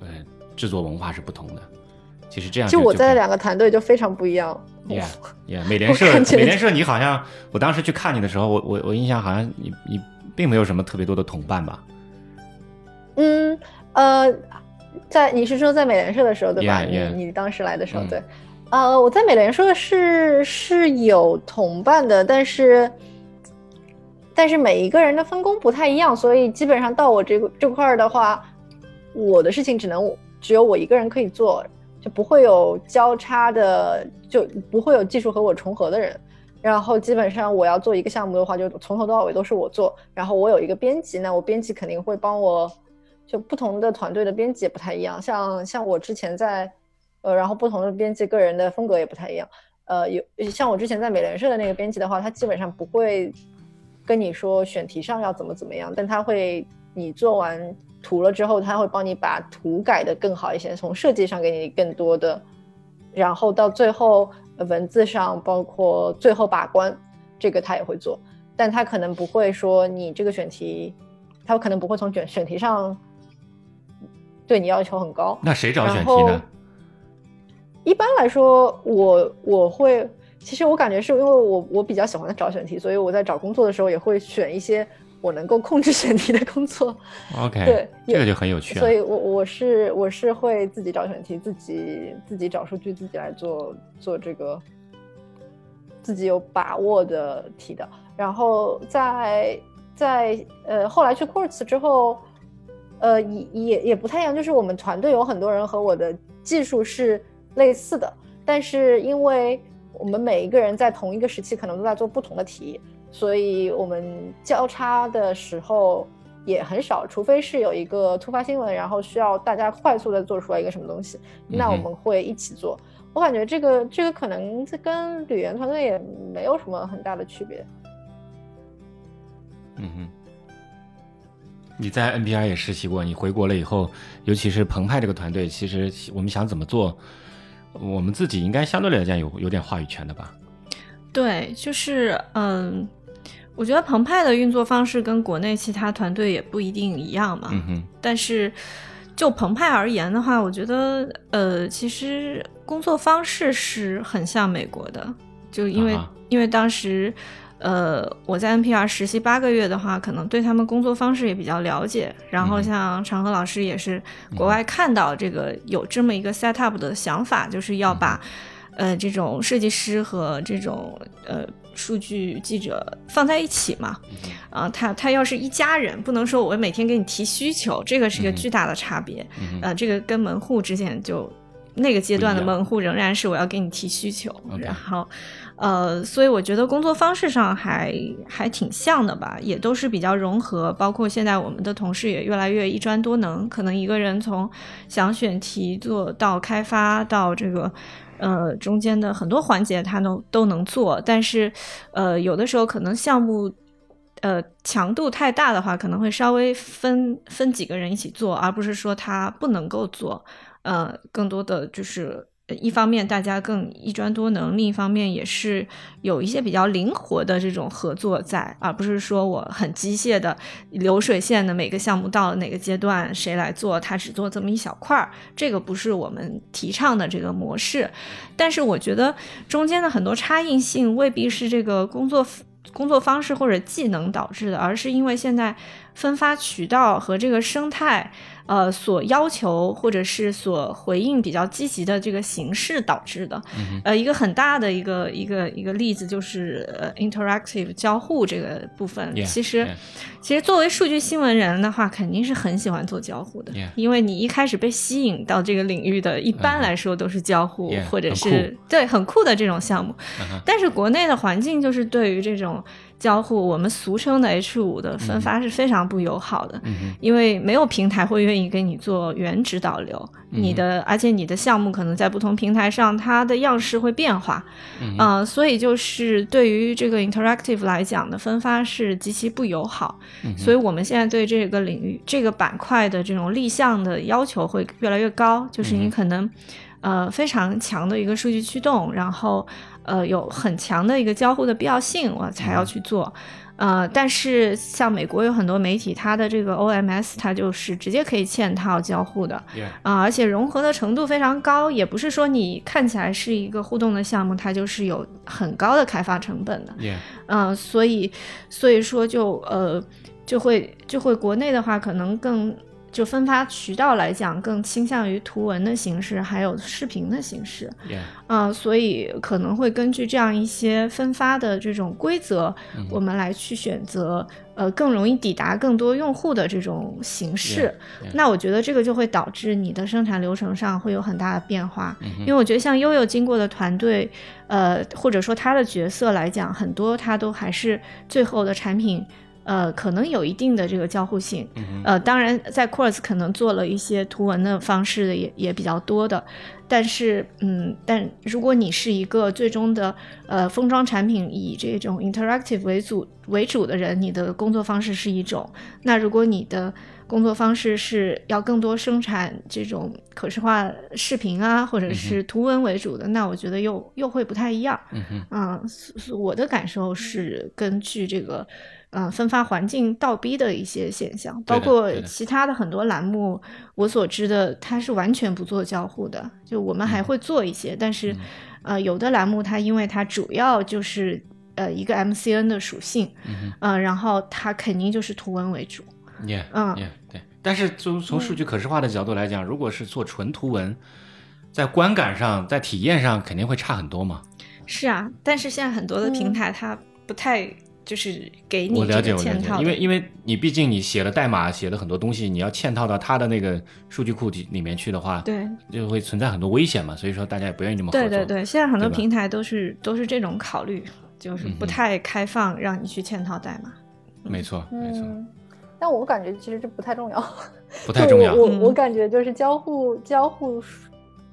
呃制作文化是不同的。其实这样就我在两个团队就非常不一样。Yeah <laughs> Yeah，美联社美联社，你好像我当时去看你的时候，我我我印象好像你你并没有什么特别多的同伴吧？嗯呃，在你是说在美联社的时候对吧 Yeah, yeah. 你你当时来的时候嗯对，呃，我在美联社是是有同伴的，但是但是每一个人的分工不太一样，所以基本上到我这个这块儿的话，我的事情只能只有我一个人可以做，就不会有交叉的，就不会有技术和我重合的人。然后基本上我要做一个项目的话，就从头到尾都是我做。然后我有一个编辑，那我编辑肯定会帮我，就不同的团队的编辑也不太一样。像像我之前在，呃，然后不同的编辑个人的风格也不太一样。呃，有像我之前在美联社的那个编辑的话，他基本上不会跟你说选题上要怎么怎么样，但他会你做完图了之后，他会帮你把图改得更好一些，从设计上给你更多的，然后到最后呃文字上，包括最后把关，这个他也会做，但他可能不会说你这个选题，他可能不会从选选题上对你要求很高。那谁找选题呢？一般来说，我我会，其实我感觉是因为我我比较喜欢找选题，所以我在找工作的时候也会选一些我能够控制选题的工作。OK，对这个就很有趣啊所。以我我是我是会自己找选题，自己自己找数据，自己来做做这个自己有把握的题的。然后在在呃后来去 Quartz 之后，呃也也也不太一样，就是我们团队有很多人和我的技术是类似的，但是因为我们每一个人在同一个时期可能都在做不同的题，所以我们交叉的时候也很少，除非是有一个突发新闻，然后需要大家快速的做出来一个什么东西，那我们会一起做。我感觉这个这个可能这跟旅研团队也没有什么很大的区别。嗯哼，你在 NPR 也实习过，你回国了以后，尤其是澎湃这个团队，其实我们想怎么做，我们自己应该相对来讲有有点话语权的吧？对，就是嗯，我觉得澎湃的运作方式跟国内其他团队也不一定一样嘛。嗯哼，但是就澎湃而言的话，我觉得呃，其实工作方式是很像美国的，就因为、啊因为当时。呃，我在 NPR 实习八个月的话，可能对他们工作方式也比较了解。然后嗯像长河老师也是国外看到这个有这么一个 set up 的想法，就是要把呃这种设计师和这种呃数据记者放在一起嘛。啊、他他要是一家人，不能说我每天给你提需求，这个是一个巨大的差别。呃，这个跟门户之间就那个阶段的门户仍然是我要给你提需求然后呃，所以我觉得工作方式上还还挺像的吧，也都是比较融合。包括现在我们的同事也越来越一专多能，可能一个人从想选题做到开发到这个。呃，中间的很多环节他都都能做，但是，呃，有的时候可能项目，呃，强度太大的话，可能会稍微分分几个人一起做，而不是说他不能够做。呃，更多的就是一方面大家更一专多能，另一方面也是有一些比较灵活的这种合作在，而不是说我很机械的流水线的每个项目到了哪个阶段谁来做，他只做这么一小块儿，这个不是我们提倡的这个模式。但是我觉得中间的很多差异性未必是这个工作工作方式或者技能导致的，而是因为现在分发渠道和这个生态，呃，所要求或者是所回应比较积极的这个形式导致的。嗯呃，一个很大的一个一个一个例子就是呃，interactive 交互这个部分。Yeah, 其实 yeah. 其实作为数据新闻人的话，肯定是很喜欢做交互的 Yeah. 因为你一开始被吸引到这个领域的，一般嗯来说都是交互、或者很是对很酷的这种项目。但是国内的环境就是对于这种交互，我们俗称的 H 五的分发是非常不友好的。嗯，因为没有平台会愿意给你做原址导流，嗯你的而且你的项目可能在不同平台上，它的样式会变化，嗯呃，所以就是对于这个 interactive 来讲的分发是极其不友好，嗯所以我们现在对这个领域这个板块的这种立项的要求会越来越高，就是你嗯可能、呃非常强的一个数据驱动，然后呃有很强的一个交互的必要性，我才要去做。呃，但是像美国有很多媒体，它的这个 OMS 它就是直接可以嵌套交互的，啊，而且融合的程度非常高，也不是说你看起来是一个互动的项目，它就是有很高的开发成本的，嗯，所以所以说就呃就会就会国内的话可能更。就分发渠道来讲，更倾向于图文的形式，还有视频的形式。嗯，所以可能会根据这样一些分发的这种规则，我们来去选择呃更容易抵达更多用户的这种形式。那我觉得这个就会导致你的生产流程上会有很大的变化。因为我觉得像悠悠经过的团队，呃，或者说他的角色来讲，很多他都还是最后的产品。呃，可能有一定的这个交互性，呃，当然在 Quartz 可能做了一些图文的方式的也也比较多的，但是，嗯，但如果你是一个最终的呃封装产品以这种 interactive 为主为主的人，你的工作方式是一种；那如果你的工作方式是要更多生产这种可视化视频啊，或者是图文为主的，那我觉得又又会不太一样。嗯，我的感受是根据这个。嗯，分发环境倒逼的一些现象，包括其他的很多栏目，我所知的它是完全不做交互的。就我们还会做一些，但是，呃，有的栏目它因为它主要就是呃一个 MCN 的属性，嗯，然后它肯定就是图文为主。Yeah，嗯，对。但是从从数据可视化的角度来讲，如果是做纯图文，在观感上，在体验上肯定会差很多嘛。是啊，但是现在很多的平台它不太。就是给你我了解，我了解，因为因为你毕竟你写了代码，写了很多东西，你要嵌套到它的那个数据库里里面去的话，对，就会存在很多危险嘛。所以说大家也不愿意这么合作。对对对，现在很多平台都是都是这种考虑，就是不太开放让你去嵌套代码。没错，没错。但我感觉其实这不太重要，不太重要。<laughs> 我我感觉就是交互交互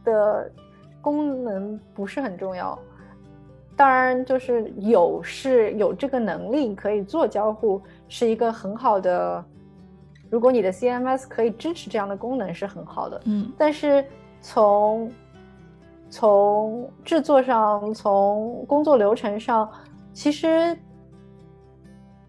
的功能不是很重要。当然，就是有是有这个能力可以做交互，是一个很好的。如果你的 CMS 可以支持这样的功能，是很好的。嗯，但是从从制作上，从工作流程上，其实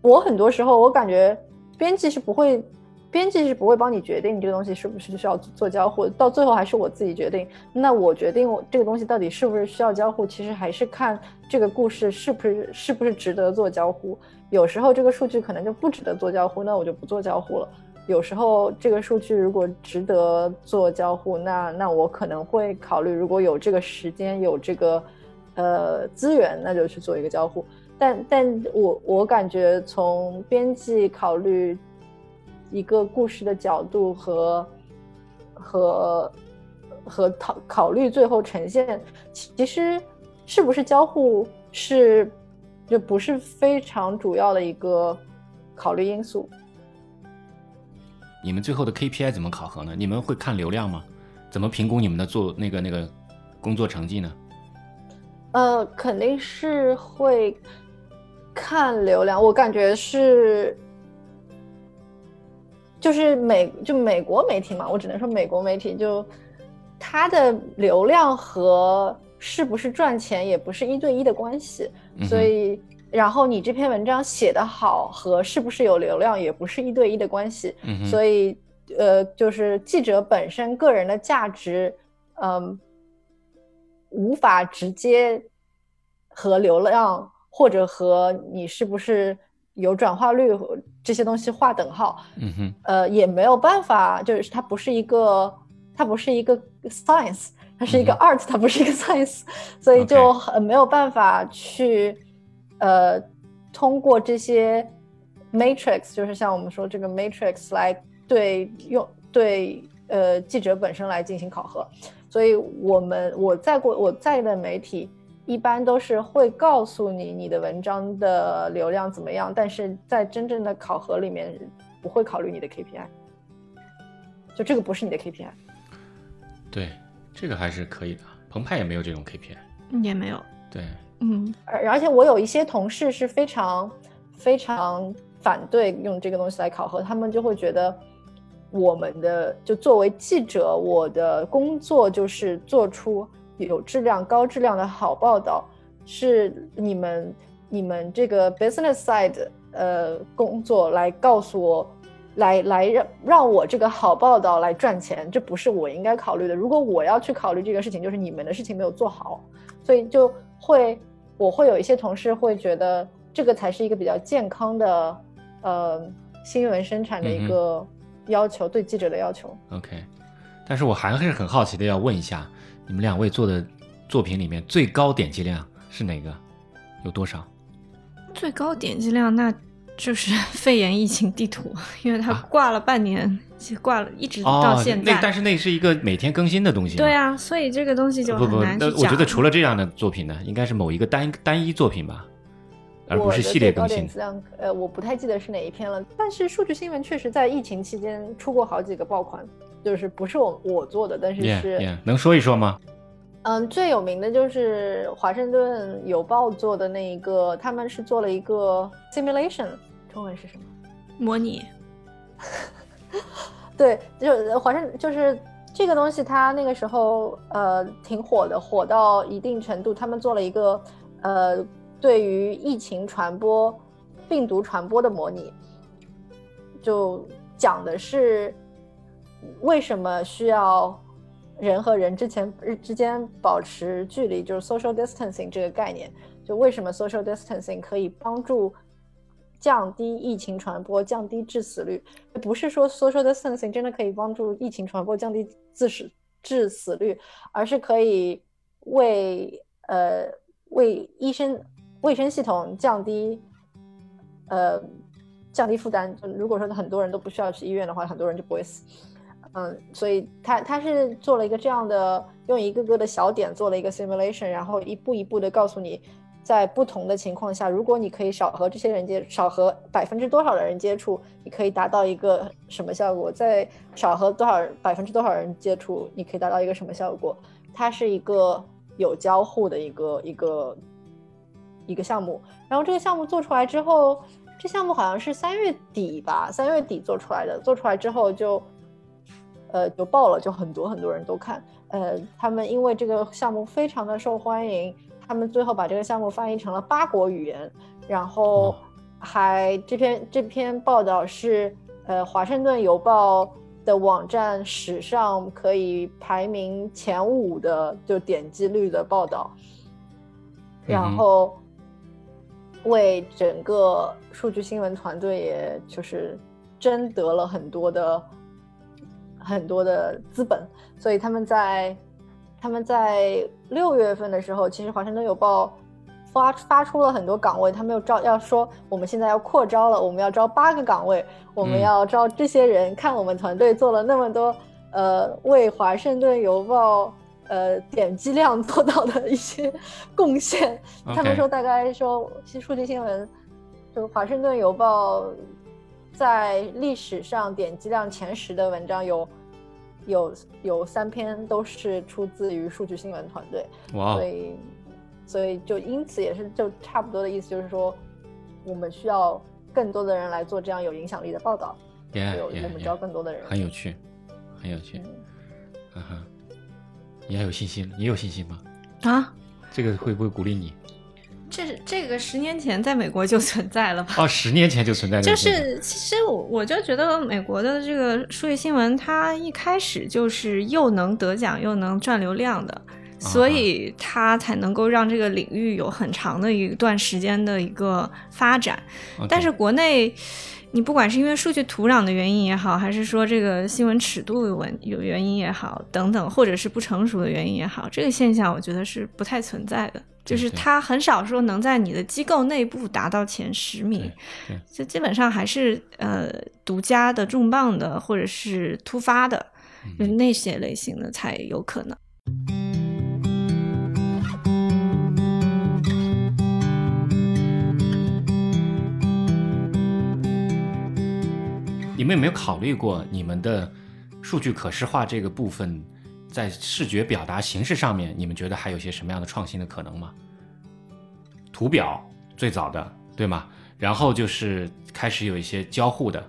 我很多时候我感觉编辑是不会。编辑是不会帮你决定这个东西是不是需要做交互，到最后还是我自己决定。那我决定我这个东西到底是不是需要交互，其实还是看这个故事是不是是不是值得做交互。有时候这个数据可能就不值得做交互，那我就不做交互了。有时候这个数据如果值得做交互，那那我可能会考虑，如果有这个时间有这个呃资源，那就去做一个交互。但但我我感觉从编辑考虑。一个故事的角度和和和考考虑，最后呈现，其实是不是交互是就不是非常主要的一个考虑因素。你们最后的 KPI 怎么考核呢？你们会看流量吗？怎么评估你们的做那个那个工作成绩呢？呃，肯定是会看流量，我感觉是。就是美就美国媒体嘛，我只能说美国媒体就它的流量和是不是赚钱也不是一对一的关系，所以然后你这篇文章写的好和是不是有流量也不是一对一的关系，所以呃就是记者本身个人的价值，嗯，无法直接和流量或者和你是不是。有转化率这些东西划等号，嗯哼，呃，也没有办法，就是它不是一个，它不是一个 science，它是一个 art，它不是一个 <laughs> science，所以就很没有办法去，呃，通过这些 matrix，就是像我们说这个 matrix 来对用对呃记者本身来进行考核，所以我们我在过我在的媒体。一般都是会告诉你你的文章的流量怎么样，但是在真正的考核里面不会考虑你的 KPI，就这个不是你的 KPI。对，这个还是可以的。澎湃也没有这种 KPI，也没有。对，嗯，而而且我有一些同事是非常非常反对用这个东西来考核，他们就会觉得我们的就作为记者，我的工作就是做出。有质量、高质量的好报道，是你们、你们这个 business side 呃工作来告诉我，来来让让我这个好报道来赚钱，这不是我应该考虑的。如果我要去考虑这个事情，就是你们的事情没有做好，所以就会我会有一些同事会觉得这个才是一个比较健康的呃新闻生产的一个要求，对记者的要求。OK，但是我还是很好奇的要问一下，你们两位做的作品里面最高点击量是哪个？有多少？最高点击量那就是肺炎疫情地图，<laughs> 因为它啊挂了半年，就挂了一直到哦，现在。那但是那是一个每天更新的东西。对。啊，所以这个东西就很难去讲。那我觉得除了这样的作品呢，应该是某一个单单一作品吧，而不是系列更新。点量，呃，我不太记得是哪一篇了。但是数据新闻确实在疫情期间出过好几个爆款，就是不是我我做的，但是 Yeah 是 Yeah，能说一说吗？嗯，最有名的就是华盛顿邮报做的那一个，他们是做了一个 simulation，中文是什么？模拟，<laughs> 对，就华盛就是这个东西，它那个时候呃挺火的，火到一定程度，他们做了一个呃对于疫情传播、病毒传播的模拟，就讲的是为什么需要人和人之前之间保持距离，就是 social distancing 这个概念，就为什么 social distancing 可以帮助降低疫情传播、降低致死率。不是说 social distancing 真的可以帮助疫情传播、降低致死致死率，而是可以为呃为医生卫生系统降低呃降低负担。就如果说很多人都不需要去医院的话，很多人就不会死。嗯，所以他他是做了一个这样的，用一个个的小点做了一个 simulation，然后一步一步的告诉你，在不同的情况下，如果你可以少和这些人接，少和百分之多少的人接触，你可以达到一个什么效果？在少和多少百分之多少人接触，你可以达到一个什么效果？它是一个有交互的一个一个一个项目。然后这个项目做出来之后，这项目好像是三月底吧，三月底做出来的。做出来之后就，呃，就爆了，就很多很多人都看。呃，他们因为这个项目非常的受欢迎，他们最后把这个项目翻译成了八国语言，然后哦。还这篇这篇报道是呃《华盛顿邮报》的网站史上可以排名前五的就点击率的报道，然后为整个数据新闻团队也就是争得了很多的很多的资本，所以他们在他们在六月份的时候，其实华盛顿邮报发发出了很多岗位，他们又招要说我们现在要扩招了，我们要招八个岗位，我们要招这些人，看我们团队做了那么多呃为华盛顿邮报呃点击量做到的一些贡献。他们说大概说其实数据新闻，就华盛顿邮报在历史上点击量前十的文章有有有三篇都是出自于数据新闻团队，哇哦，所以所以就因此也是就差不多的意思，就是说我们需要更多的人来做这样有影响力的报道，yeah, 有 yeah, 我们招更多的人。很有趣，很有趣。嗯嗯哼，你还有信心？你有信心吗？啊，这个会不会鼓励你？这是这个十年前在美国就存在了吧？哦，十年前就存在这就是，其实我我就觉得美国的这个数据新闻，它一开始就是又能得奖又能赚流量的，所以它才能够让这个领域有很长的一段时间的一个发展。但是国内，你不管是因为数据土壤的原因也好，还是说这个新闻尺度有问有原因也好，等等，或者是不成熟的原因也好，这个现象我觉得是不太存在的。就是对。它很少说能在你的机构内部达到前十名就基本上还是呃独家的、重磅的，或者是突发的，嗯。就是那些类型的才有可能。你们有没有考虑过你们的数据可视化这个部分，在视觉表达形式上面，你们觉得还有些什么样的创新的可能吗？图表最早的对吗？然后就是开始有一些交互的，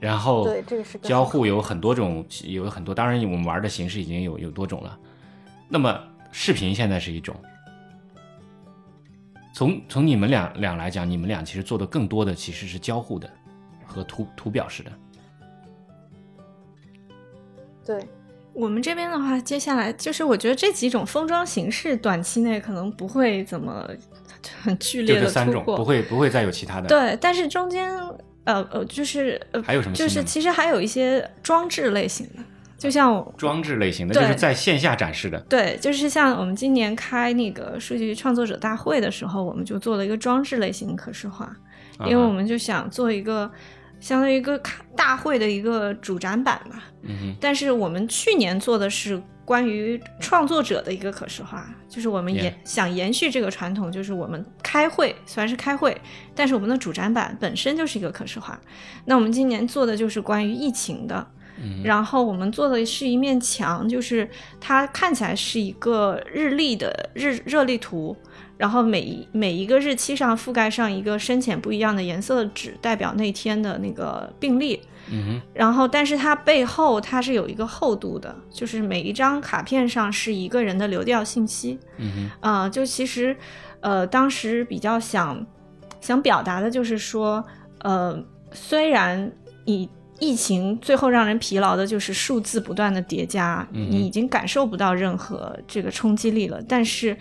然后对这个是交互有很多种，有很多，当然我们玩的形式已经有有多种了。那么视频现在是一种，从从你们俩俩来讲，你们俩其实做的更多的其实是交互的和图图表式的。对，我们这边的话，接下来就是我觉得这几种封装形式，短期内可能不会怎么很剧烈的这三种，突破。不会不会再有其他的。，对，但是中间呃呃，就是呃，还有什么就是其实还有一些装置类型的，就像我装置类型的，就是在线下展示的。对，就是像我们今年开那个数据创作者大会的时候，我们就做了一个装置类型可视化，因为我们就想做一个相当于一个开大会的一个主展板吧。嗯，但是我们去年做的是关于创作者的一个可视化，就是我们延想延续这个传统，就是我们开会虽然是开会，但是我们的主展板本身就是一个可视化。那我们今年做的就是关于疫情的，然后我们做的是一面墙，就是它看起来是一个日历的日热力图，然后每一每一个日期上覆盖上一个深浅不一样的颜色的纸，代表那天的那个病例。嗯哼，然后，但是它背后它是有一个厚度的，就是每一张卡片上是一个人的流调信息。嗯哼，啊、就其实，呃，当时比较想想表达的就是说，呃，虽然你疫情最后让人疲劳的就是数字不断的叠加，嗯你已经感受不到任何这个冲击力了，但是。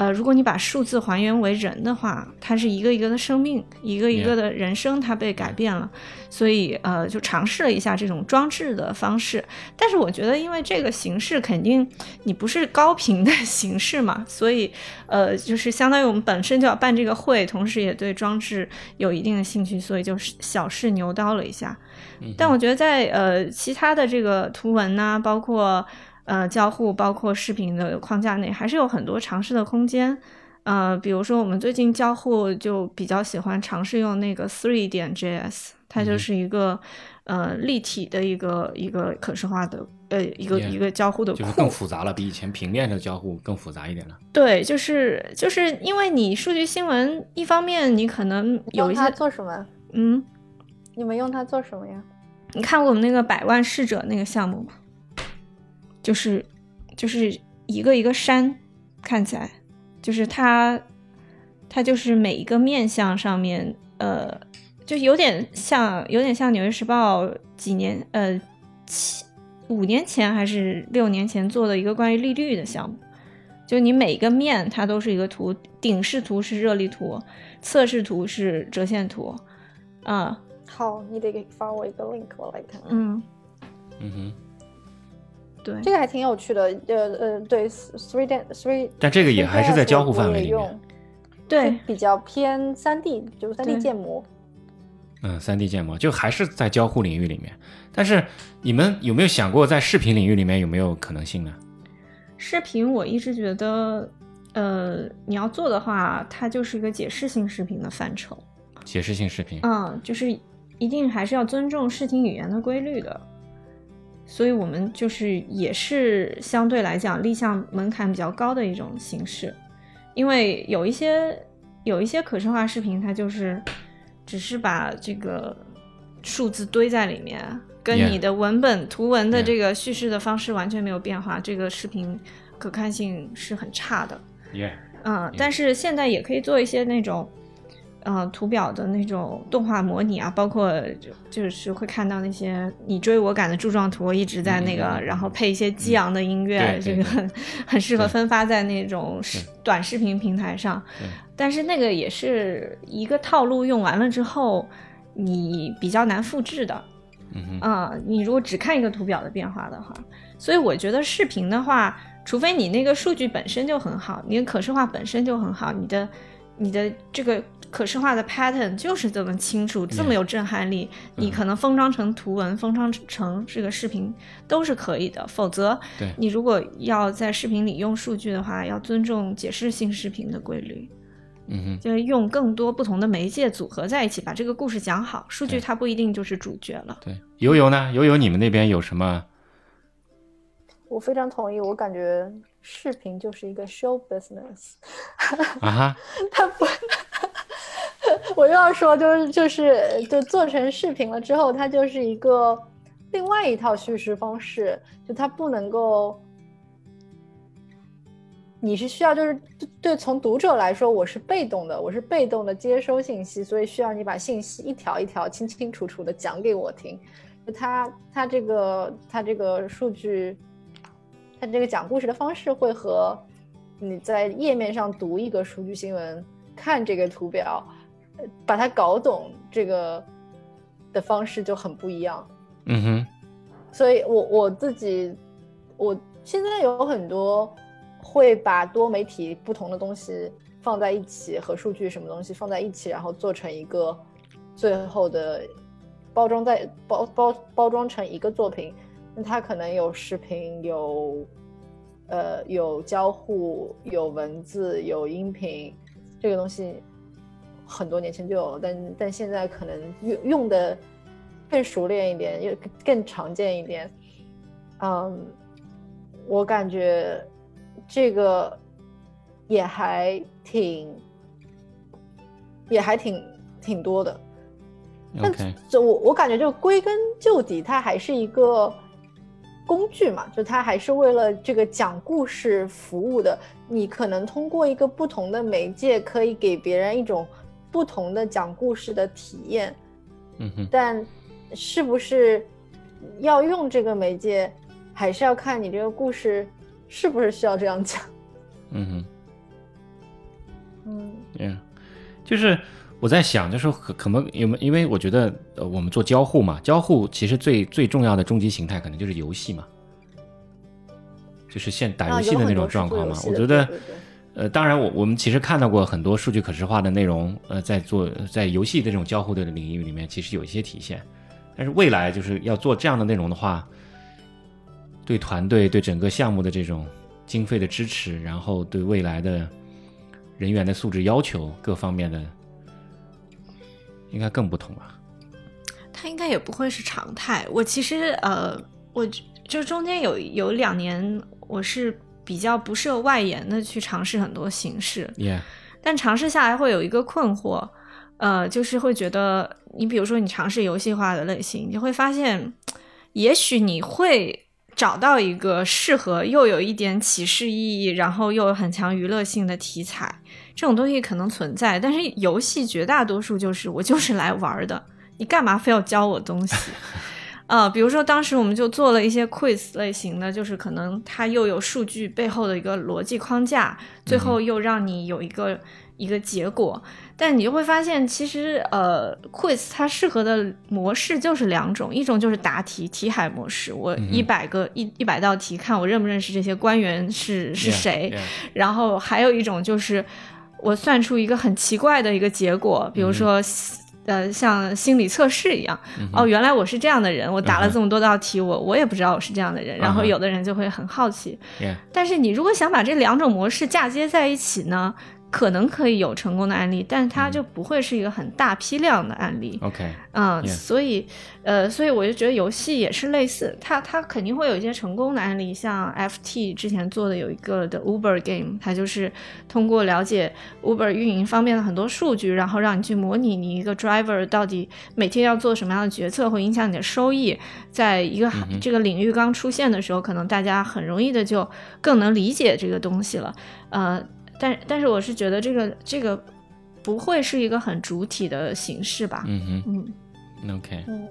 呃，如果你把数字还原为人的话，它是一个一个的生命，一个一个的人生，它被改变了。所以呃，就尝试了一下这种装置的方式。但是我觉得，因为这个形式肯定你不是高频的 <laughs> 形式嘛，所以呃，就是相当于我们本身就要办这个会，同时也对装置有一定的兴趣，所以就是小试牛刀了一下。嗯但我觉得在呃其他的这个图文呐、包括呃交互，包括视频的框架内，还是有很多尝试的空间。呃，比如说我们最近交互就比较喜欢尝试用那个 Three 点 JS，它就是一个、呃立体的一个一个可视化的呃一个 Yeah，一个交互的就是更复杂了，比以前平面的交互更复杂一点了。对，就是就是因为你数据新闻，一方面你可能有一些做什么？嗯，你们用它做什么呀？你看过我们那个百万逝者那个项目吗？就是就是一个一个山，看起来就是它它就是每一个面相上面，呃，就有点像有点像《纽约时报》几年呃七五年前还是六年前做的一个关于利率的项目。就你每个面它都是一个图，顶视图是热力图，侧视图是折线图，啊、好，你得给发我一个 link，我来看。嗯，嗯哼，对，这个还挺有趣的，呃呃，对，three d three，但这个也还是在交互范围里面对比较偏三 D，就是三 D 建模。嗯，三 D 建模就还是在交互领域里面。但是你们有没有想过，在视频领域里面有没有可能性呢？视频我一直觉得，呃，你要做的话，它就是一个解释性视频的范畴。解释性视频，嗯，就是一定还是要尊重视听语言的规律的。所以我们就是也是相对来讲立项门槛比较高的一种形式，因为有一些有一些可视化视频，它就是只是把这个数字堆在里面，跟你的文本图文的这个叙事的方式完全没有变化，这个视频可看性是很差的。耶，嗯，但是现在也可以做一些那种，呃，图表的那种动画模拟啊，包括就就是会看到那些你追我赶的柱状图一直在那个，然后配一些激昂的音乐，这个很 <laughs> 很适合分发在那种视短视频平台上。但是那个也是一个套路用完了之后，你比较难复制的。嗯哼，啊、你如果只看一个图表的变化的话，所以我觉得视频的话，除非你那个数据本身就很好，你的可视化本身就很好，你的你的这个可视化的 pattern 就是这么清楚，这么有震撼力，你可能封装成图文，封装成这个视频都是可以的。否则对，你如果要在视频里用数据的话，要尊重解释性视频的规律。嗯哼，就是用更多不同的媒介组合在一起，把这个故事讲好。数据它不一定就是主角了。对，悠悠呢？悠悠，你们那边有什么？我非常同意，我感觉视频就是一个 show business，啊哈，<laughs> 它不，<laughs> 我又要说就是就是就做成视频了之后，它就是一个另外一套叙事方式，就它不能够，你是需要就是对从读者来说，我是被动的，我是被动的接收信息，所以需要你把信息一条一条清清楚楚的讲给我听。他他这个他这个数据，他这个讲故事的方式会和你在页面上读一个数据新闻，看这个图表，把它搞懂这个的方式就很不一样。嗯哼，所以我我自己我现在有很多会把多媒体不同的东西放在一起，和数据什么东西放在一起，然后做成一个最后的。包装在包包包装成一个作品，那它可能有视频，有呃有交互，有文字，有音频，这个东西很多年前就有，但但现在可能用用的更熟练一点，又更常见一点。嗯，我感觉这个也还挺也还挺挺多的。但这我我感觉就归根究底，它还是一个工具嘛，就它还是为了这个讲故事服务的。你可能通过一个不同的媒介，可以给别人一种不同的讲故事的体验。嗯哼。但是不是要用这个媒介，还是要看你这个故事是不是需要这样讲。嗯哼。嗯。嗯，就是。我在想，就是可可能有没，因为我觉得，呃，我们做交互嘛，交互其实最最重要的终极形态可能就是游戏嘛，就是现打游戏的那种状况嘛。我觉得，呃，当然我我们其实看到过很多数据可视化的内容，呃，在做在游戏的这种交互的领域里面，其实有一些体现。但是未来就是要做这样的内容的话，对团队对整个项目的这种经费的支持，然后对未来的人员的素质要求各方面的。应该更不同吧？它应该也不会是常态。我其实呃，我就中间有有两年，我是比较不设外延的去尝试很多形式。Yeah。但尝试下来会有一个困惑，呃，就是会觉得，你比如说你尝试游戏化的类型，你会发现，也许你会找到一个适合又有一点启示意义，然后又有很强娱乐性的题材。这种东西可能存在，但是游戏绝大多数就是我就是来玩的，你干嘛非要教我东西？<laughs> 啊，比如说当时我们就做了一些 quiz 类型的，就是可能它又有数据背后的一个逻辑框架，最后又让你有一个一个结果，但你就会发现，其实呃 quiz 它适合的模式就是两种，一种就是答题题海模式，我一百个一一百道题，看我认不认识这些官员是是谁，然后还有一种就是。我算出一个很奇怪的一个结果，比如说，呃，像心理测试一样。哦，原来我是这样的人，我答了这么多道题，我我也不知道我是这样的人。然后有的人就会很好奇。但是你如果想把这两种模式嫁接在一起呢？可能可以有成功的案例，但它就不会是一个很大批量的案例。OK，嗯，所以，呃，所以我就觉得游戏也是类似，它它肯定会有一些成功的案例，像 FT 之前做的有一个的 Uber Game，它就是通过了解 Uber 运营方面的很多数据，然后让你去模拟你一个 driver 到底每天要做什么样的决策，会影响你的收益。在一个这个领域刚出现的时候，可能大家很容易的就更能理解这个东西了，呃。但但是我是觉得这个这个不会是一个很主体的形式吧？嗯哼，嗯，OK，嗯，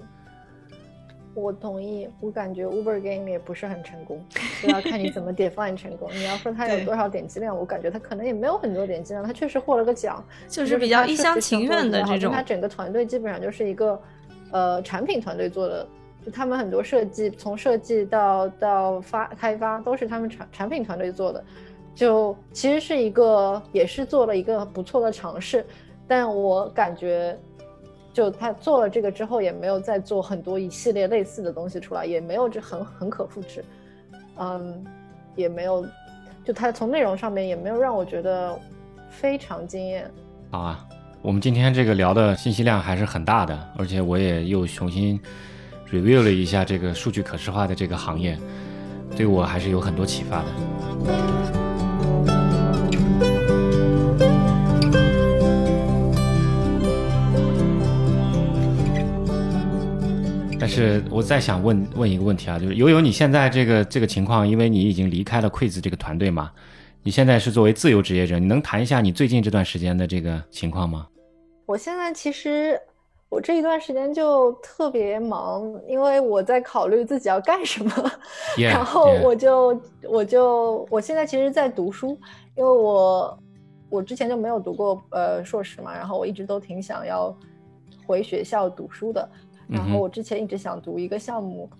我同意。我感觉 Uber Game 也不是很成功，就要看你怎么 <laughs> define 成功。你要说它有多少点击量，我感觉它可能也没有很多点击量。它确实获了个奖，就是比较一厢情愿的这种。它整个团队基本上就是一个呃产品团队做的，就他们很多设计，从设计到到发开发都是他们产产品团队做的。就其实是一个，也是做了一个不错的尝试，但我感觉，就他做了这个之后，也没有再做很多一系列类似的东西出来，也没有这很很可复制，嗯，也没有，就他从内容上面也没有让我觉得非常惊艳。好啊，我们今天这个聊的信息量还是很大的，而且我也又重新 review 了一下这个数据可视化的这个行业，对我还是有很多启发的。但是我再想问问一个问题啊，就是悠悠，你现在这个这个情况，因为你已经离开了 Quiz 这个团队嘛，你现在是作为自由职业者，你能谈一下你最近这段时间的这个情况吗？我现在其实我这一段时间就特别忙，因为我在考虑自己要干什么 Yeah, <laughs> 然后.我就我就我现在其实在读书，因为我我之前就没有读过呃硕士嘛，然后我一直都挺想要回学校读书的，然后我之前一直想读一个项目，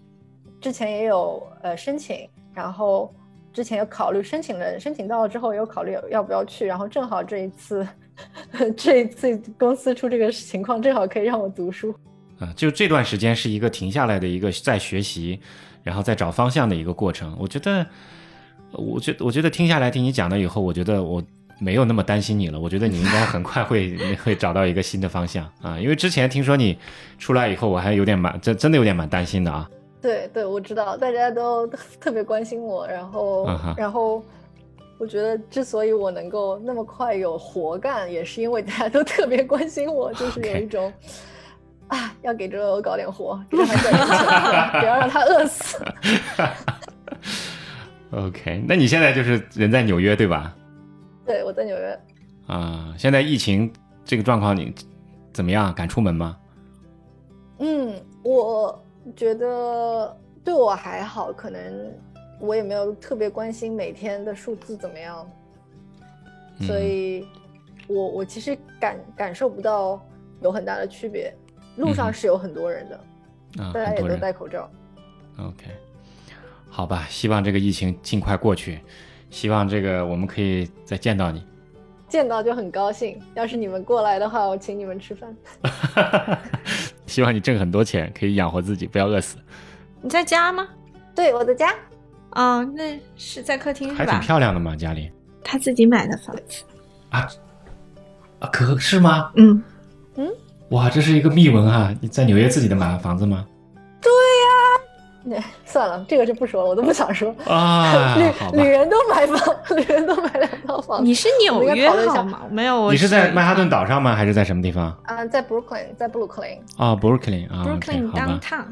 之前也有呃申请，然后之前有考虑申请了，申请到了之后也有考虑要不要去，然后正好这一次 <laughs> 这一次公司出这个情况，正好可以让我读书。啊，就这段时间是一个停下来的一个在学习，然后再找方向的一个过程。我觉得，我觉我觉得听下来听你讲了以后，我觉得我没有那么担心你了。我觉得你应该很快会 <laughs> 会找到一个新的方向啊，因为之前听说你出来以后，我还有点蛮真真的有点蛮担心的啊。对对，我知道大家都特别关心我，然后、嗯然后我觉得之所以我能够那么快有活干，也是因为大家都特别关心我，就是有一种。<laughs> 啊，要给周欧搞点活，让他赚点钱，<laughs> 不要让他饿死。OK，那你现在就是人在纽约对吧？对，我在纽约，啊，现在疫情这个状况你怎么样？敢出门吗？嗯，我觉得对我还好，可能我也没有特别关心每天的数字怎么样，所嗯以我我其实感感受不到有很大的区别。路上是有很多人的，啊，大家也都。戴口罩。OK，好吧，希望这个疫情尽快过去，希望这个我们可以再见到你。见到就很高兴，要是你们过来的话，我请你们吃饭。<laughs> 希望你挣很多钱，可以养活自己，不要饿死。你在家吗？对，我的家，哦，那是在客厅还挺？漂亮的嘛，家里他自己买的房子。啊啊，可是吗？嗯嗯，哇，这是一个秘闻啊！你在纽约自己的买房子吗？那算了，这个就不说了，我都不想说。啊，女女。人都买房，女人都买两套房。你是纽约好吗？没有，我你是在曼哈顿岛上吗？还是在什么地方？啊，在 Brooklyn，在布鲁克林。啊，Brooklyn 啊吧，downtown。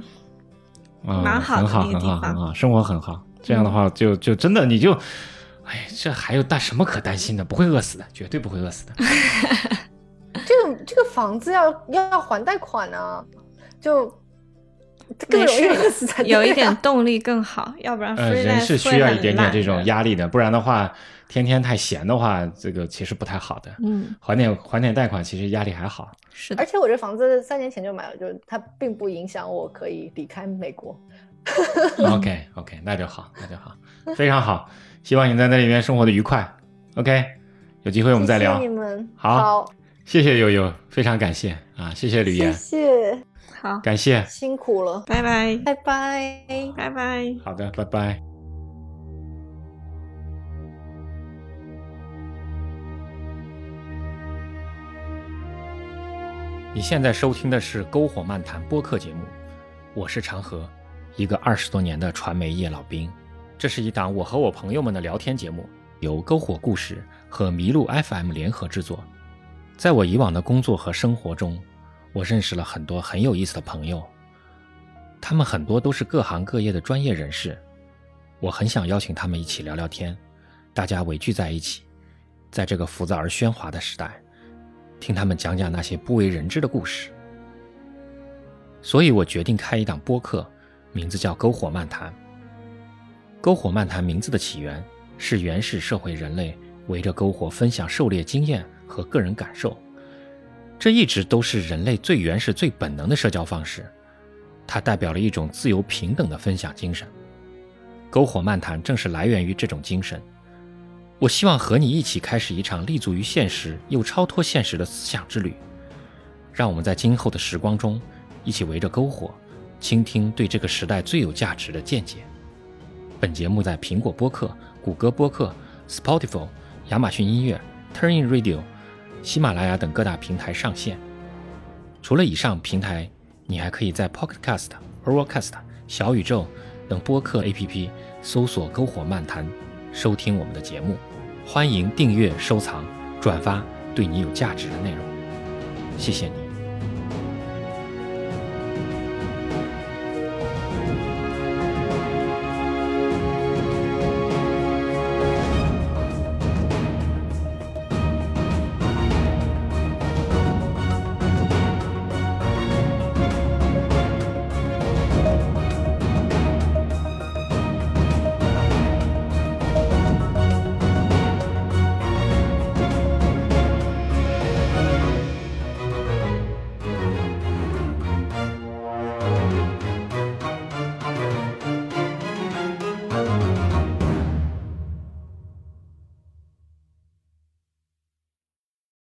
啊，蛮好的很好，很好，那个地方很好，生活很好。这样的话就，就真的你就，哎，这还有担什么可担心的？不会饿死的，绝对不会饿死的。<laughs> 这个这个房子要要还贷款呢、就 <laughs> 更没容易饿死才啊有一点动力更好，<laughs> 要不然呃，人是需要一点点这种。压力的，不然的话，天天太闲的话，这个其实不太好的。嗯，还点还点贷款，其实压力还好。是的而。且我这房子三年前就买了，就是它并不影响我可以离开美国。<laughs> OK OK，那就好，那就好，非常好。希望你在那里面生活的愉快。OK，有机会我们再聊谢谢。你们，好好，谢谢悠悠，非常感谢啊，谢谢吕谢岩，谢，好，感谢。辛苦了，拜拜，拜拜。拜拜。好的，拜拜。你现在收听的是《篝火漫谈》播客节目，我是长河，一个二十多年的传媒业老兵。这是一档我和我朋友们的聊天节目，由篝火故事和麋鹿 FM 联合制作。在我以往的工作和生活中，我认识了很多很有意思的朋友，他们很多都是各行各业的专业人士，我很想邀请他们一起聊聊天，大家围聚在一起，在这个浮躁而喧哗的时代，听他们讲讲那些不为人知的故事。所以我决定开一档播客，名字叫《篝火漫谈》。篝火漫谈名字的起源是原始社会人类围着篝火分享狩猎经验和个人感受，这一直都是人类最原始、最本能的社交方式。它代表了一种自由平等的分享精神。篝火漫谈正是来源于这种精神。我希望和你一起开始一场立足于现实又超脱现实的思想之旅。让我们在今后的时光中，一起围着篝火，倾听对这个时代最有价值的见解。本节目在苹果播客、谷歌播客、Spotify、亚马逊音乐、Turning Radio、喜马拉雅等各大平台上线。除了以上平台，你还可以在 Pocket Cast、Overcast、小宇宙等播客 APP 搜索“篝火漫谈”，收听我们的节目。欢迎订阅、收藏、转发对你有价值的内容。谢谢你。